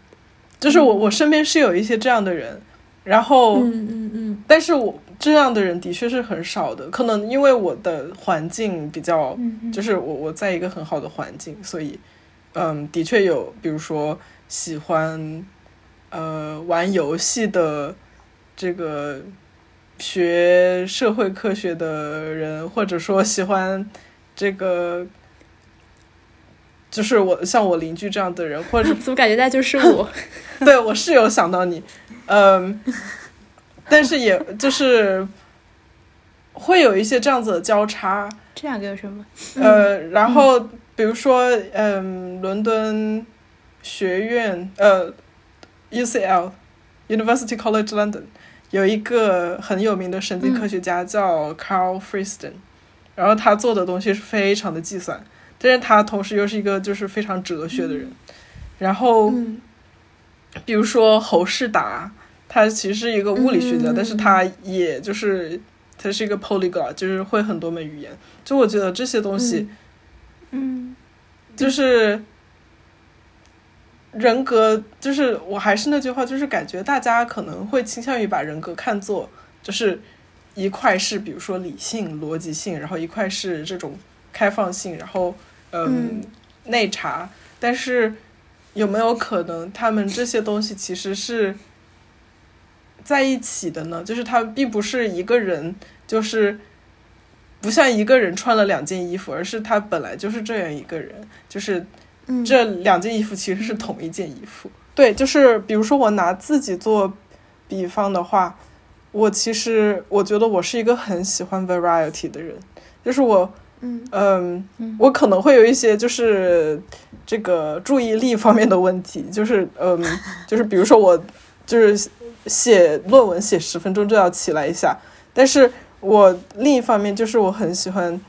就是我我身边是有一些这样的人。然后，嗯嗯嗯，但是我这样的人的确是很少的，可能因为我的环境比较，就是我我在一个很好的环境，所以，嗯，的确有，比如说喜欢，呃，玩游戏的这个学社会科学的人，或者说喜欢这个，就是我像我邻居这样的人，或者 怎么感觉那就是我？对我是有想到你。嗯，但是也就是会有一些这样子的交叉。这两个有什么？呃，然后比如说，嗯，伦敦学院，呃，UCL University College London 有一个很有名的神经科学家叫 Carl Friston，然后他做的东西是非常的计算，但是他同时又是一个就是非常哲学的人，然后。比如说侯世达，他其实是一个物理学家，但是他也就是他是一个 polyglot，就是会很多门语言。就我觉得这些东西，嗯，就是人格，就是我还是那句话，就是感觉大家可能会倾向于把人格看作就是一块是比如说理性逻辑性，然后一块是这种开放性，然后嗯内查，但是。有没有可能，他们这些东西其实是在一起的呢？就是他并不是一个人，就是不像一个人穿了两件衣服，而是他本来就是这样一个人，就是这两件衣服其实是同一件衣服。对，就是比如说我拿自己做比方的话，我其实我觉得我是一个很喜欢 variety 的人，就是我。嗯我可能会有一些就是这个注意力方面的问题，就是嗯，就是比如说我就是写论文写十分钟就要起来一下，但是我另一方面就是我很喜欢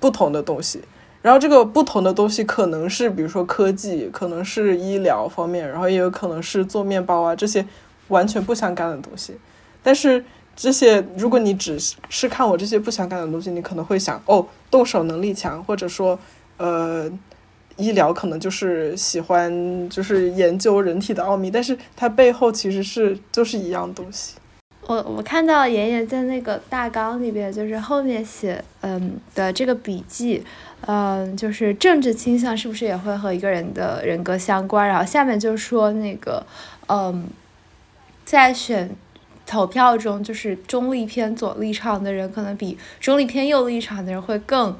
不同的东西，然后这个不同的东西可能是比如说科技，可能是医疗方面，然后也有可能是做面包啊这些完全不相干的东西，但是。这些，如果你只是看我这些不相干的东西，你可能会想，哦，动手能力强，或者说，呃，医疗可能就是喜欢就是研究人体的奥秘，但是它背后其实是就是一样东西。我我看到妍妍在那个大纲里边，就是后面写嗯的这个笔记，嗯，就是政治倾向是不是也会和一个人的人格相关？然后下面就说那个嗯，在选投票中，就是中立偏左立场的人，可能比中立偏右立场的人会更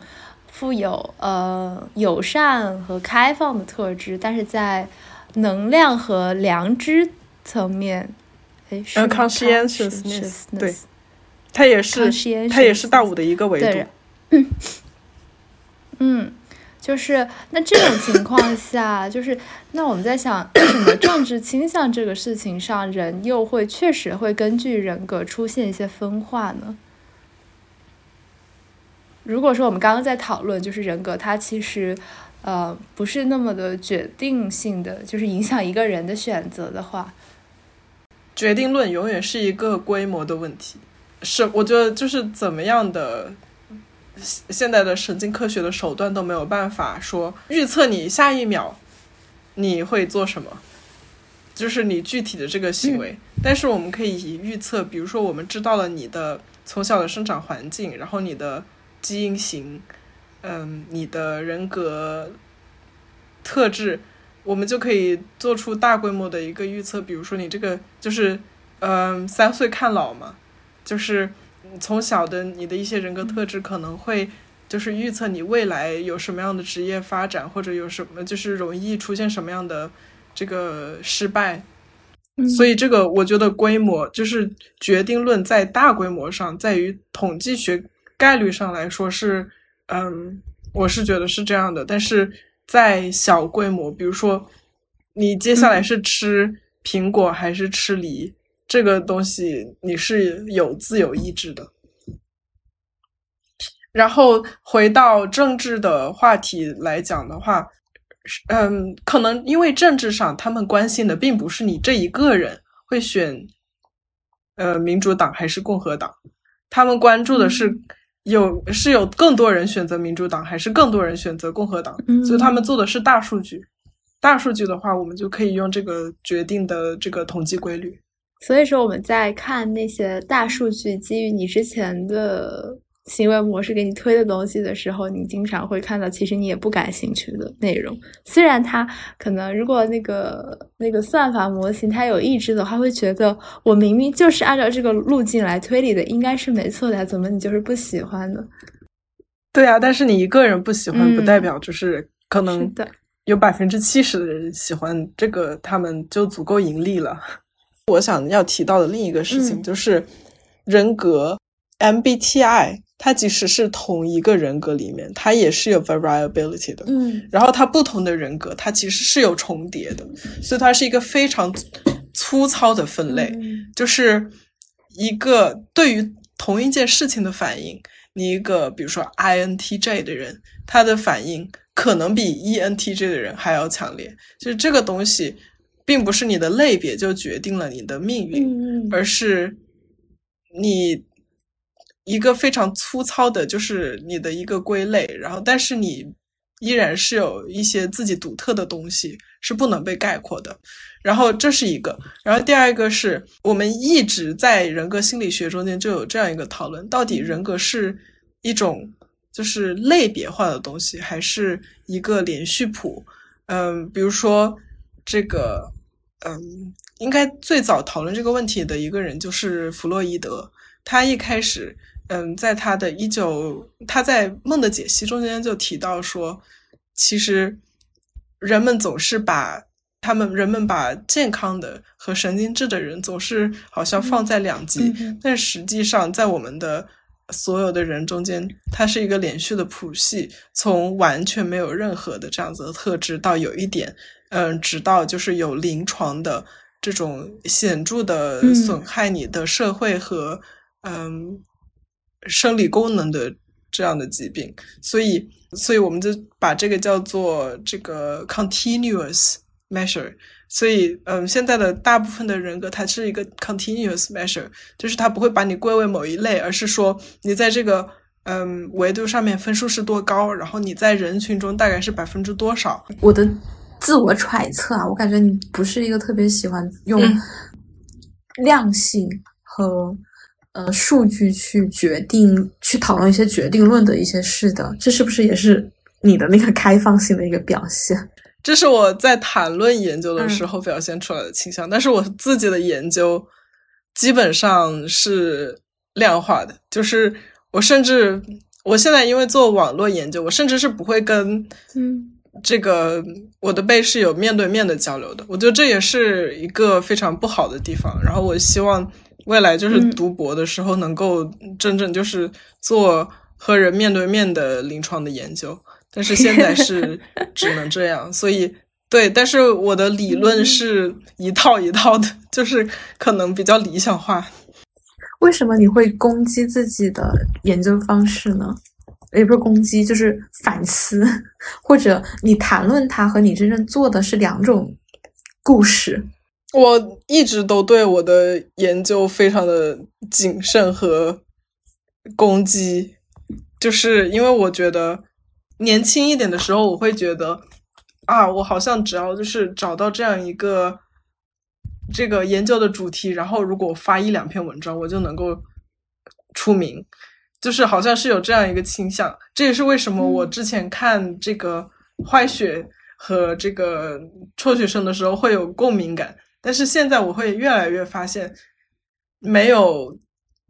富有呃友善和开放的特质，但是在能量和良知层面。哎，是 conscientiousness，对，它也是，它也是大五的一个维度。嗯，嗯，就是那这种情况下，就是那我们在想，为什么政治倾向这个事情上，人又会确实会根据人格出现一些分化呢？如果说我们刚刚在讨论，就是人格它其实呃不是那么的决定性的，就是影响一个人的选择的话。决定论永远是一个规模的问题，是我觉得就是怎么样的现在的神经科学的手段都没有办法说预测你下一秒你会做什么，就是你具体的这个行为。但是我们可以预测，比如说我们知道了你的从小的生长环境，然后你的基因型，嗯，你的人格特质。我们就可以做出大规模的一个预测，比如说你这个就是，嗯，三岁看老嘛，就是从小的你的一些人格特质可能会就是预测你未来有什么样的职业发展，或者有什么就是容易出现什么样的这个失败。所以这个我觉得规模就是决定论在大规模上，在于统计学概率上来说是，嗯，我是觉得是这样的，但是。在小规模，比如说，你接下来是吃苹果还是吃梨，这个东西你是有自由意志的。然后回到政治的话题来讲的话，嗯，可能因为政治上他们关心的并不是你这一个人会选，呃，民主党还是共和党，他们关注的是。有是有更多人选择民主党，还是更多人选择共和党？所以他们做的是大数据。大数据的话，我们就可以用这个决定的这个统计规律。所以说，我们在看那些大数据基于你之前的。行为模式给你推的东西的时候，你经常会看到，其实你也不感兴趣的内容。虽然它可能，如果那个那个算法模型它有意志的话，会觉得我明明就是按照这个路径来推理的，应该是没错的，怎么你就是不喜欢呢？对啊，但是你一个人不喜欢，不代表就是可能有百分之七十的人喜欢这个，他们就足够盈利了。我想要提到的另一个事情就是人格 MBTI。它即使是同一个人格里面，它也是有 variability 的。嗯，然后它不同的人格，它其实是有重叠的，所以它是一个非常粗糙的分类，就是一个对于同一件事情的反应。你一个比如说 INTJ 的人，他的反应可能比 ENTJ 的人还要强烈。就是这个东西，并不是你的类别就决定了你的命运，而是你。一个非常粗糙的，就是你的一个归类，然后但是你依然是有一些自己独特的东西是不能被概括的，然后这是一个，然后第二个是我们一直在人格心理学中间就有这样一个讨论，到底人格是一种就是类别化的东西，还是一个连续谱？嗯，比如说这个，嗯，应该最早讨论这个问题的一个人就是弗洛伊德，他一开始。嗯，在他的一九，他在《梦的解析》中间就提到说，其实人们总是把他们人们把健康的和神经质的人总是好像放在两极，但实际上在我们的所有的人中间，它是一个连续的谱系，从完全没有任何的这样子的特质到有一点，嗯，直到就是有临床的这种显著的损害你的社会和嗯。生理功能的这样的疾病，所以，所以我们就把这个叫做这个 continuous measure。所以，嗯，现在的大部分的人格，它是一个 continuous measure，就是它不会把你归为某一类，而是说你在这个嗯维度上面分数是多高，然后你在人群中大概是百分之多少。我的自我揣测啊，我感觉你不是一个特别喜欢用量性。和呃数据去决定、去讨论一些决定论的一些事的。这是不是也是你的那个开放性的一个表现？这是我在谈论研究的时候表现出来的倾向，但是我自己的研究基本上是量化的，就是我甚至我现在因为做网络研究，我甚至是不会跟嗯这个我的被试友面对面的交流的，我觉得这也是一个非常不好的地方。然后我希望未来就是读博的时候能够真正就是做和人面对面的临床的研究。但是现在是 只能这样，所以对，但是我的理论是一套一套的，就是可能比较理想化。为什么你会攻击自己的研究方式呢？也不是攻击，就是反思，或者你谈论它和你真正做的是两种故事。我一直都对我的研究非常的谨慎和攻击，就是因为我觉得。年轻一点的时候，我会觉得啊，我好像只要就是找到这样一个这个研究的主题，然后如果发一两篇文章，我就能够出名，就是好像是有这样一个倾向。这也是为什么我之前看这个坏血和这个辍学生的时候会有共鸣感，但是现在我会越来越发现，没有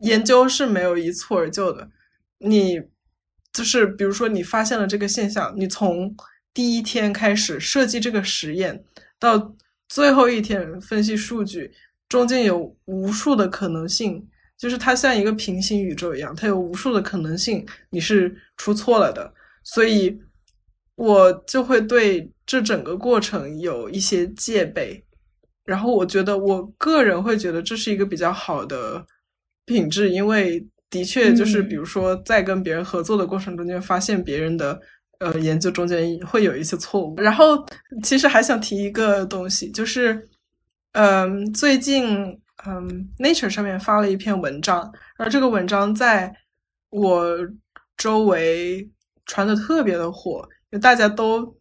研究是没有一蹴而就的，你。就是比如说，你发现了这个现象，你从第一天开始设计这个实验，到最后一天分析数据，中间有无数的可能性，就是它像一个平行宇宙一样，它有无数的可能性，你是出错了的。所以，我就会对这整个过程有一些戒备。然后，我觉得我个人会觉得这是一个比较好的品质，因为。的确，就是比如说，在跟别人合作的过程中间，发现别人的呃研究中间会有一些错误。然后，其实还想提一个东西，就是嗯，最近嗯，Nature 上面发了一篇文章，然后这个文章在我周围传的特别的火，因为大家都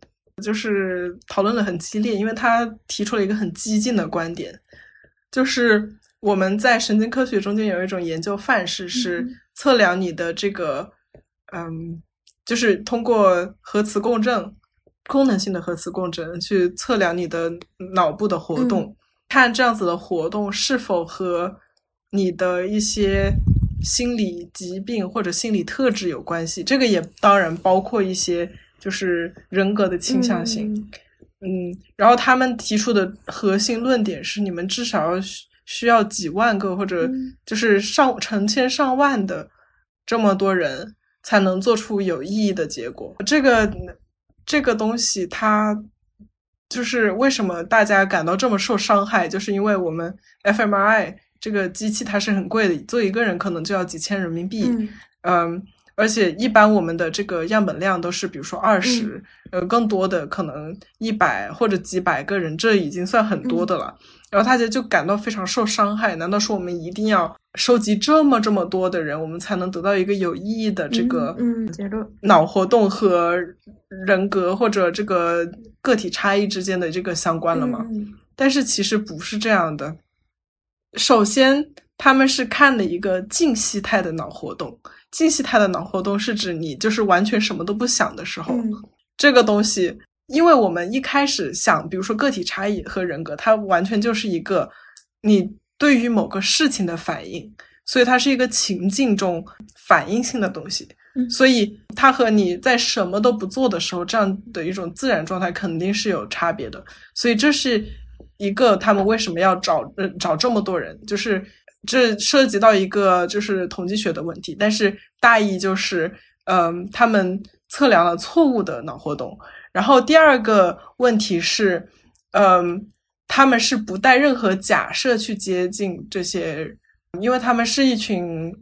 就是讨论的很激烈，因为他提出了一个很激进的观点，就是。我们在神经科学中间有一种研究范式，是测量你的这个，嗯，就是通过核磁共振，功能性的核磁共振去测量你的脑部的活动，看这样子的活动是否和你的一些心理疾病或者心理特质有关系。这个也当然包括一些就是人格的倾向性。嗯，然后他们提出的核心论点是，你们至少要。需要几万个或者就是上成千上万的这么多人才能做出有意义的结果。这个这个东西，它就是为什么大家感到这么受伤害，就是因为我们 fMRI 这个机器它是很贵的，做一个人可能就要几千人民币。嗯，而且一般我们的这个样本量都是比如说二十，呃，更多的可能一百或者几百个人，这已经算很多的了。然后大家就感到非常受伤害。难道说我们一定要收集这么这么多的人，我们才能得到一个有意义的这个结论？脑活动和人格或者这个个体差异之间的这个相关了吗？但是其实不是这样的。首先，他们是看的一个静息态的脑活动。静息态的脑活动是指你就是完全什么都不想的时候，这个东西。因为我们一开始想，比如说个体差异和人格，它完全就是一个你对于某个事情的反应，所以它是一个情境中反应性的东西。所以它和你在什么都不做的时候这样的一种自然状态肯定是有差别的。所以这是一个他们为什么要找呃找这么多人，就是这涉及到一个就是统计学的问题。但是大意就是，嗯，他们测量了错误的脑活动。然后第二个问题是，嗯，他们是不带任何假设去接近这些，因为他们是一群，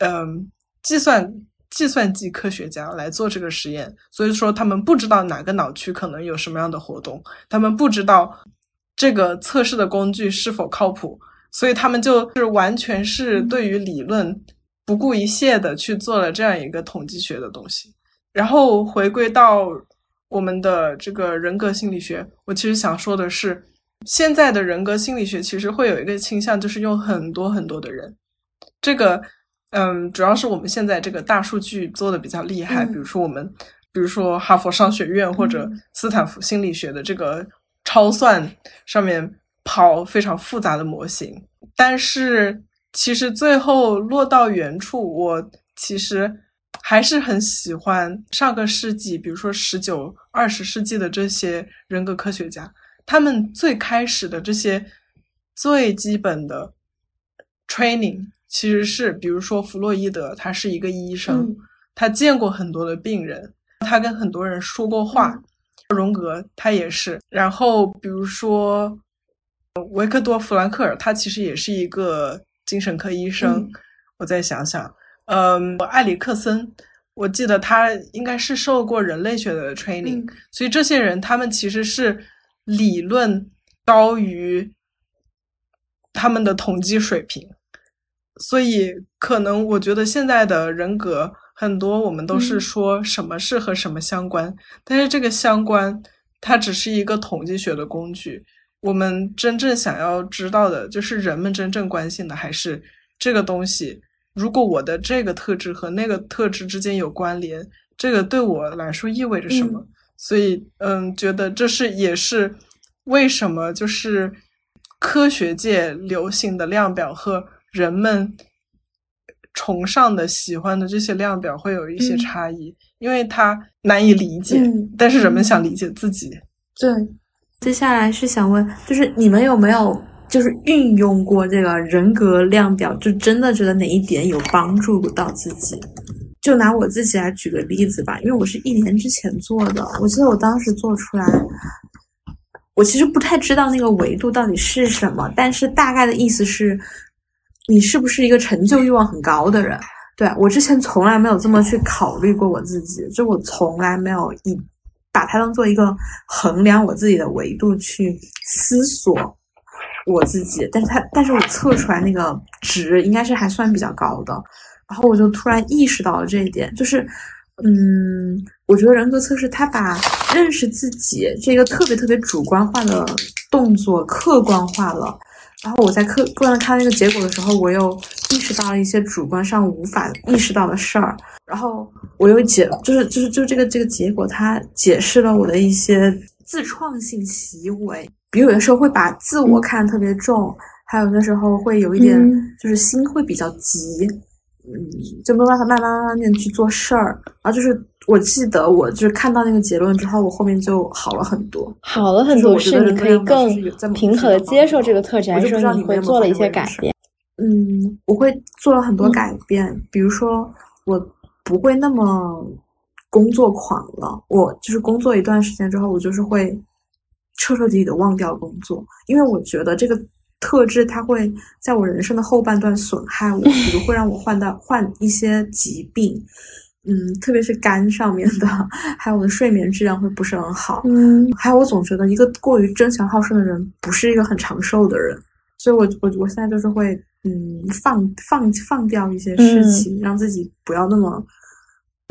嗯，计算计算机科学家来做这个实验，所以说他们不知道哪个脑区可能有什么样的活动，他们不知道这个测试的工具是否靠谱，所以他们就是完全是对于理论不顾一切的去做了这样一个统计学的东西，然后回归到。我们的这个人格心理学，我其实想说的是，现在的人格心理学其实会有一个倾向，就是用很多很多的人。这个，嗯，主要是我们现在这个大数据做的比较厉害。比如说我们，比如说哈佛商学院或者斯坦福心理学的这个超算上面跑非常复杂的模型，但是其实最后落到原处，我其实还是很喜欢上个世纪，比如说十九、二十世纪的这些人格科学家。他们最开始的这些最基本的 training，其实是比如说弗洛伊德，他是一个医生，他见过很多的病人，他跟很多人说过话。荣格他也是。然后比如说维克多·弗兰克尔，他其实也是一个精神科医生。我再想想，嗯，埃里克森，我记得他应该是受过人类学的 training，所以这些人他们其实是。理论高于他们的统计水平，所以可能我觉得现在的人格很多，我们都是说什么是和什么相关，但是这个相关它只是一个统计学的工具。我们真正想要知道的，就是人们真正关心的还是这个东西。如果我的这个特质和那个特质之间有关联，这个对我来说意味着什么？所以，嗯，觉得这是也是为什么就是科学界流行的量表和人们崇尚的、喜欢的这些量表会有一些差异，因为它难以理解，但是人们想理解自己。对，接下来是想问，就是你们有没有就是运用过这个人格量表，就真的觉得哪一点有帮助到自己？就拿我自己来举个例子吧，因为我是一年之前做的，我记得我当时做出来，我其实不太知道那个维度到底是什么，但是大概的意思是，你是不是一个成就欲望很高的人？对我之前从来没有这么去考虑过我自己，就我从来没有以把它当做一个衡量我自己的维度去思索我自己，但是它，但是我测出来那个值应该是还算比较高的。然后我就突然意识到了这一点，就是，嗯，我觉得人格测试它把认识自己这个特别特别主观化的动作客观化了。然后我在客观的看那个结果的时候，我又意识到了一些主观上无法意识到的事儿。然后我又解，就是就是就是这个这个结果，它解释了我的一些自创性行为，比如有的时候会把自我看得特别重，还有的时候会有一点就是心会比较急。嗯，就没有办法慢慢慢慢的去做事儿，然后就是我记得，我就是看到那个结论之后，我后面就好了很多，好了很多，是你可以更平和的接受这个特质，还是说你会做了一些改变？嗯，我会做了很多改变，比如说我不会那么工作狂了，我就是工作一段时间之后，我就是会彻彻底底的忘掉工作，因为我觉得这个。特质它会在我人生的后半段损害我，比如会让我患到患一些疾病，嗯，特别是肝上面的，还有我的睡眠质量会不是很好，嗯，还有我总觉得一个过于争强好胜的人不是一个很长寿的人，所以我我我现在就是会嗯放放放掉一些事情，让自己不要那么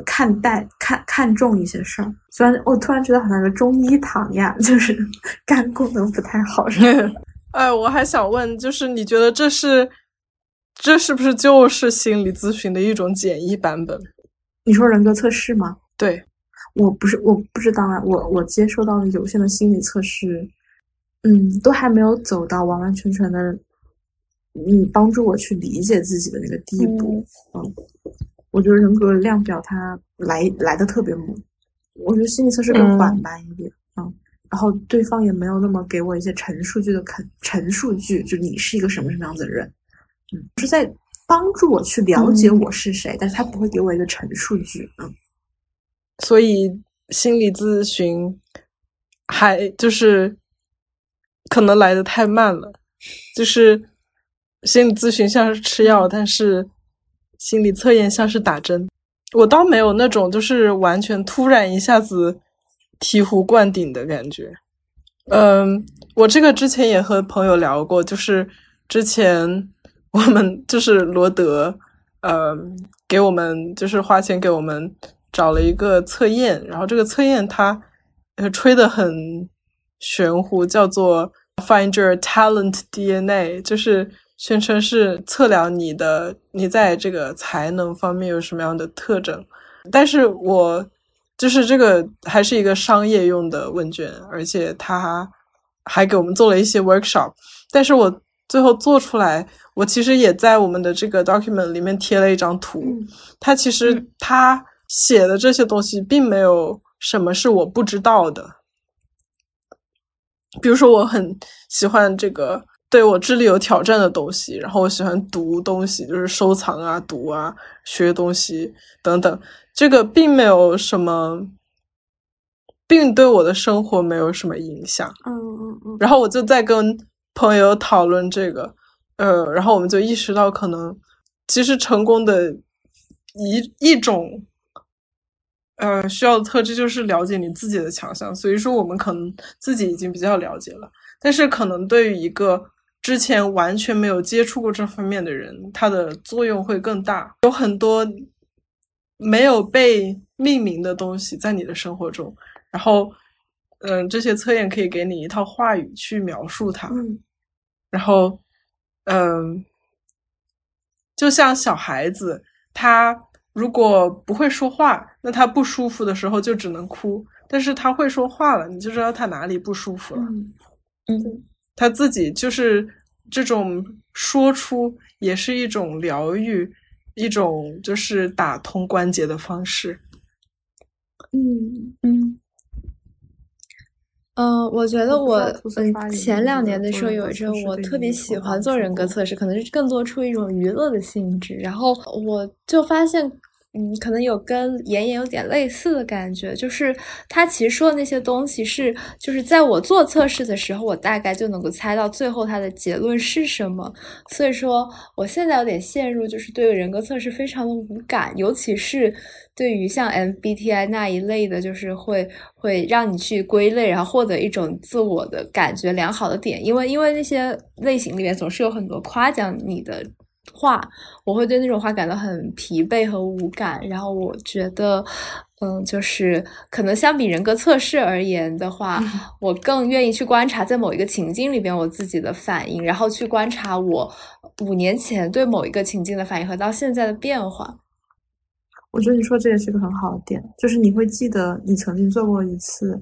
看待看看重一些事儿。虽然我突然觉得好像个中医堂呀，就是 肝功能不太好是 哎，我还想问，就是你觉得这是，这是不是就是心理咨询的一种简易版本？你说人格测试吗？对，我不是，我不知道啊。我我接受到的有限的心理测试，嗯，都还没有走到完完全全的，嗯，帮助我去理解自己的那个地步。嗯，我觉得人格量表它来来的特别猛，我觉得心理测试更缓慢一点。嗯。然后对方也没有那么给我一些陈述句的肯陈述句，就你是一个什么什么样子的人，嗯，是在帮助我去了解我是谁，但是他不会给我一个陈述句，嗯，所以心理咨询还就是可能来的太慢了，就是心理咨询像是吃药，但是心理测验像是打针，我倒没有那种就是完全突然一下子。醍醐灌顶的感觉，嗯，我这个之前也和朋友聊过，就是之前我们就是罗德，呃，给我们就是花钱给我们找了一个测验，然后这个测验它呃吹的很玄乎，叫做 Find Your Talent DNA，就是宣称是测量你的你在这个才能方面有什么样的特征。但是我就是这个还是一个商业用的问卷，而且他还给我们做了一些 workshop。但是我最后做出来，我其实也在我们的这个 document 里面贴了一张图。他其实他写的这些东西并没有什么是我不知道的。比如说，我很喜欢这个对我智力有挑战的东西，然后我喜欢读东西，就是收藏啊、读啊、学东西等等。这个并没有什么，并对我的生活没有什么影响。嗯嗯嗯。然后我就在跟朋友讨论这个，呃，然后我们就意识到，可能其实成功的一一种。呃，需要的特质就是了解你自己的强项，所以说我们可能自己已经比较了解了，但是可能对于一个之前完全没有接触过这方面的人，它的作用会更大。有很多没有被命名的东西在你的生活中，然后，嗯，这些测验可以给你一套话语去描述它，然后，嗯，就像小孩子他。如果不会说话，那他不舒服的时候就只能哭。但是他会说话了，你就知道他哪里不舒服了。嗯，他自己就是这种说出，也是一种疗愈，一种就是打通关节的方式。嗯嗯。嗯，我觉得我嗯前两年的时候有一阵我特别喜欢做人格测试，可能是更多出于一种娱乐的性质。然后我就发现，嗯，可能有跟妍妍有点类似的感觉，就是他其实说的那些东西是，就是在我做测试的时候，我大概就能够猜到最后他的结论是什么。所以说，我现在有点陷入就是对人格测试非常的无感，尤其是。对于像 MBTI 那一类的，就是会会让你去归类，然后获得一种自我的感觉良好的点，因为因为那些类型里面总是有很多夸奖你的话，我会对那种话感到很疲惫和无感。然后我觉得，嗯，就是可能相比人格测试而言的话，我更愿意去观察在某一个情境里边我自己的反应，然后去观察我五年前对某一个情境的反应和到现在的变化。我觉得你说这也是个很好的点，就是你会记得你曾经做过一次，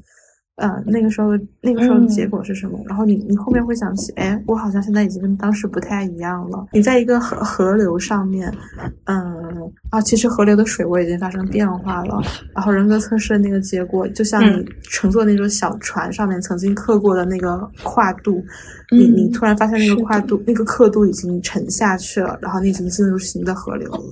呃，那个时候那个时候的结果是什么，然后你你后面会想起，哎，我好像现在已经跟当时不太一样了。你在一个河河流上面，嗯啊，其实河流的水位已经发生变化了。然后人格测试的那个结果，就像你乘坐那种小船上面曾经刻过的那个跨度，你你突然发现那个跨度那个刻度已经沉下去了，然后你已经进入新的河流了。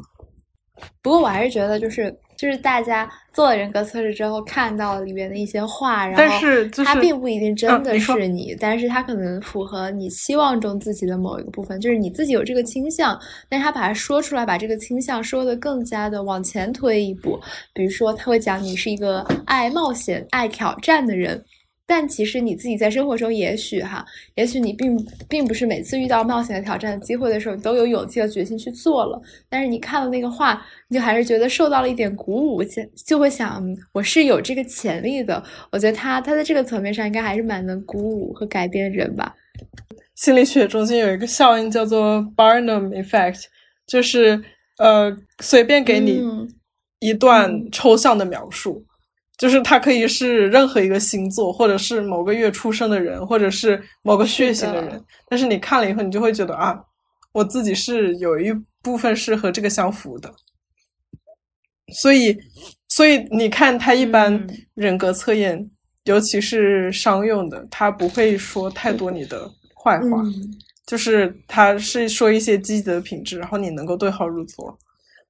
不过我还是觉得，就是就是大家做了人格测试之后看到里面的一些话，然后它并不一定真的是你，但是它可能符合你期望中自己的某一个部分，就是你自己有这个倾向，但是他把它说出来，把这个倾向说的更加的往前推一步，比如说他会讲你是一个爱冒险、爱挑战的人。但其实你自己在生活中，也许哈，也许你并并不是每次遇到冒险的挑战的机会的时候，你都有勇气和决心去做了。但是你看了那个话，你就还是觉得受到了一点鼓舞，就就会想，我是有这个潜力的。我觉得他他在这个层面上应该还是蛮能鼓舞和改变人吧。心理学中间有一个效应叫做 Barnum Effect，就是呃，随便给你一段抽象的描述。就是他可以是任何一个星座，或者是某个月出生的人，或者是某个血型的人。但是你看了以后，你就会觉得啊，我自己是有一部分是和这个相符的。所以，所以你看，他一般人格测验，尤其是商用的，他不会说太多你的坏话，就是他是说一些积极的品质，然后你能够对号入座。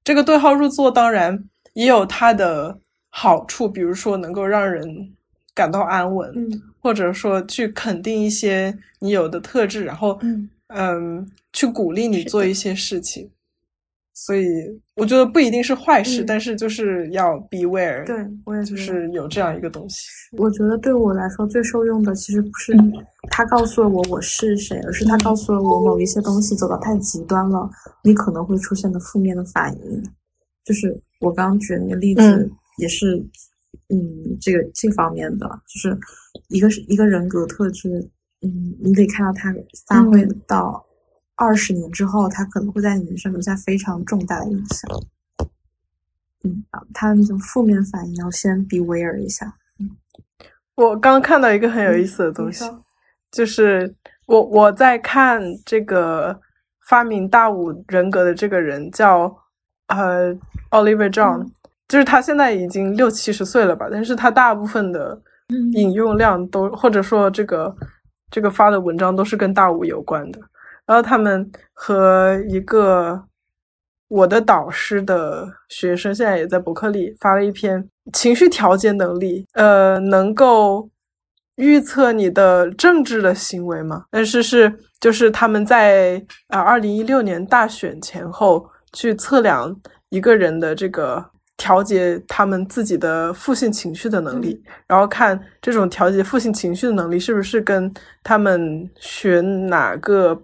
这个对号入座，当然也有它的。好处，比如说能够让人感到安稳，或者说去肯定一些你有的特质，然后嗯，去鼓励你做一些事情。所以我觉得不一定是坏事，但是就是要 beware。对，我也就是有这样一个东西。我觉得对我来说最受用的，其实不是他告诉了我我是谁，而是他告诉了我某一些东西走到太极端了，你可能会出现的负面的反应。就是我刚刚举的那个例子。也是，嗯，这个这方面的，就是一个是一个人格特质，嗯，你可以看到他发挥到二十年之后，他可能会在你人生留下非常重大的影响。嗯，他的那种负面反应要先 beware 一下。嗯，我刚看到一个很有意思的东西，就是我我在看这个发明大五人格的这个人叫呃 Oliver John，就是他现在已经六七十岁了吧，但是他大部分的引用量都或者说这个这个发的文章都是跟大五有关的，然后他们和一个。我的导师的学生现在也在伯克利发了一篇情绪调节能力，呃，能够预测你的政治的行为吗？但是是就是他们在啊二零一六年大选前后去测量一个人的这个调节他们自己的负性情绪的能力，然后看这种调节负性情绪的能力是不是跟他们选哪个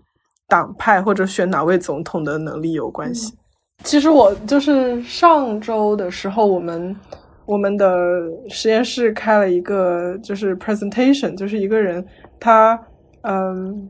党派或者选哪位总统的能力有关系。其实我就是上周的时候，我们我们的实验室开了一个就是 presentation，就是一个人他嗯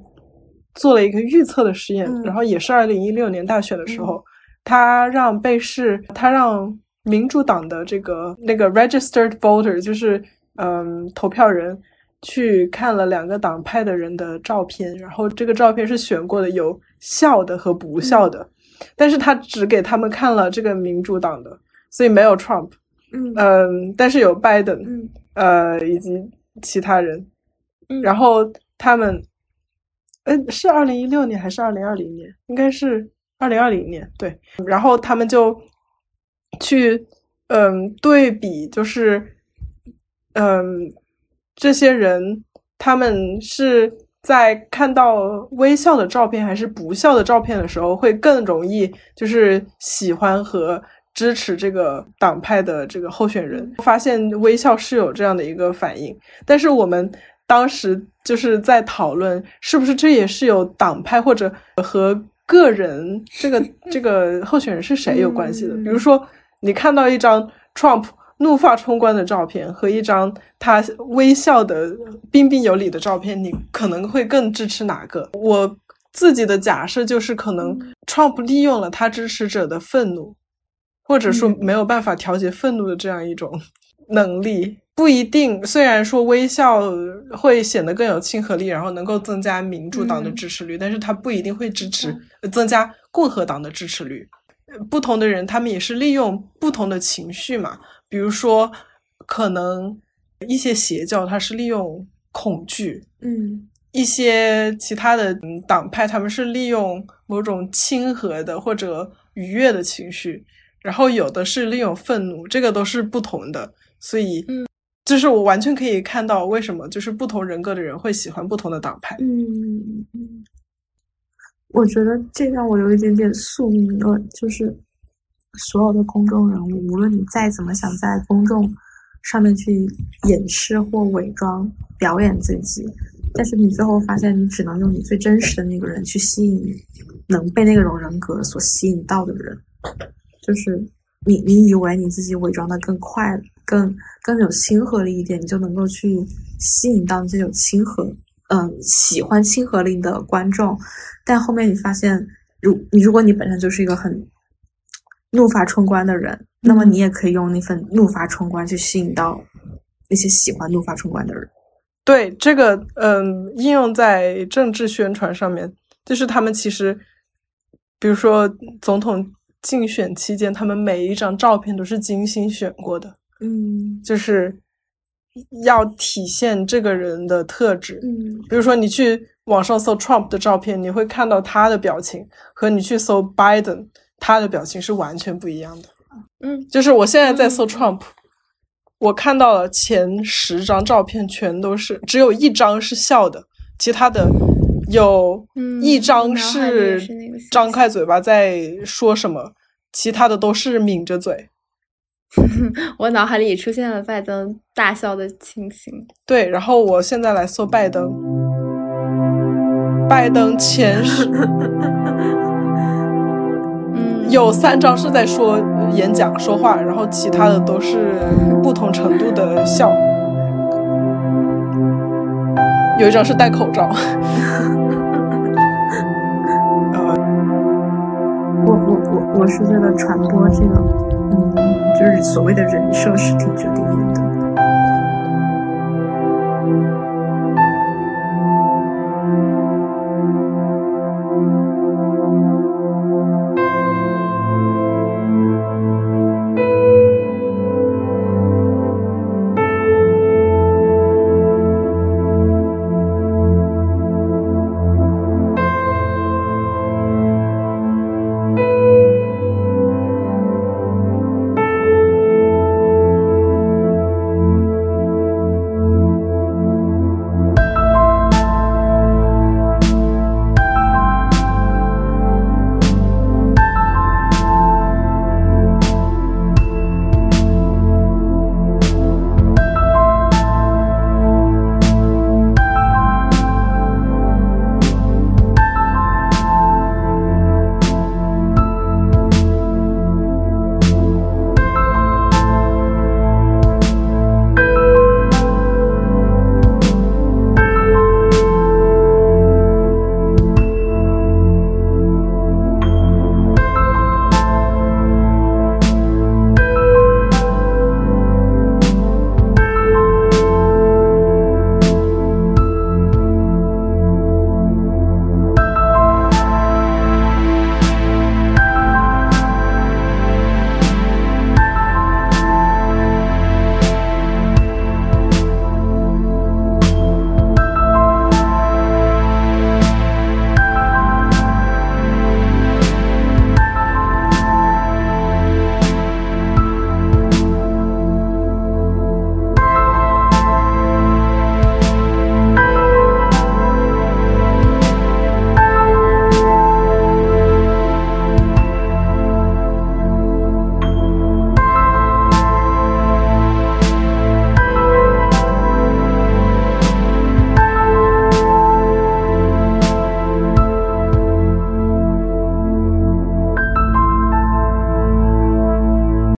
做了一个预测的实验，然后也是二零一六年大选的时候，他让被试，他让民主党的这个那个 registered voter，就是嗯投票人去看了两个党派的人的照片，然后这个照片是选过的，有笑的和不笑的。但是他只给他们看了这个民主党的，所以没有 Trump，嗯，但是有拜登，呃，以及其他人，然后他们，哎，是二零一六年还是二零二零年？应该是二零二零年，对。然后他们就去，嗯，对比，就是，嗯，这些人他们是。在看到微笑的照片还是不笑的照片的时候，会更容易就是喜欢和支持这个党派的这个候选人。发现微笑是有这样的一个反应，但是我们当时就是在讨论，是不是这也是有党派或者和个人这个 这个候选人是谁有关系的？比如说，你看到一张 Trump。怒发冲冠的照片和一张他微笑的彬彬有礼的照片，你可能会更支持哪个？我自己的假设就是，可能 Trump 利用了他支持者的愤怒，或者说没有办法调节愤怒的这样一种能力，不一定。虽然说微笑会显得更有亲和力，然后能够增加民主党的支持率，但是他不一定会支持增加共和党的支持率。不同的人，他们也是利用不同的情绪嘛。比如说，可能一些邪教，它是利用恐惧；嗯，一些其他的党派，他们是利用某种亲和的或者愉悦的情绪，然后有的是利用愤怒，这个都是不同的。所以，嗯，就是我完全可以看到为什么就是不同人格的人会喜欢不同的党派。嗯嗯，我觉得这让我有一点点宿命论，就是。所有的公众人物，无论你再怎么想在公众上面去掩饰或伪装、表演自己，但是你最后发现，你只能用你最真实的那个人去吸引能被那种人格所吸引到的人。就是你，你以为你自己伪装的更快、更更有亲和力一点，你就能够去吸引到那些有亲和、嗯喜欢亲和力的观众，但后面你发现，如你如果你本身就是一个很怒发冲冠的人，那么你也可以用那份怒发冲冠去吸引到那些喜欢怒发冲冠的人。对这个，嗯，应用在政治宣传上面，就是他们其实，比如说总统竞选期间，他们每一张照片都是精心选过的，嗯，就是要体现这个人的特质。嗯，比如说你去网上搜 Trump 的照片，你会看到他的表情，和你去搜 Biden。他的表情是完全不一样的，嗯，就是我现在在搜 Trump，我看到了前十张照片全都是，只有一张是笑的，其他的有一张是张开嘴巴在说什么，其他的都是抿着嘴。我脑海里出现了拜登大笑的情形。对，然后我现在来搜拜登，拜登前十。有三张是在说演讲说话，然后其他的都是不同程度的笑。有有一张是戴口罩。我我我我是为了传播这个，嗯，就是所谓的人设是挺决定的。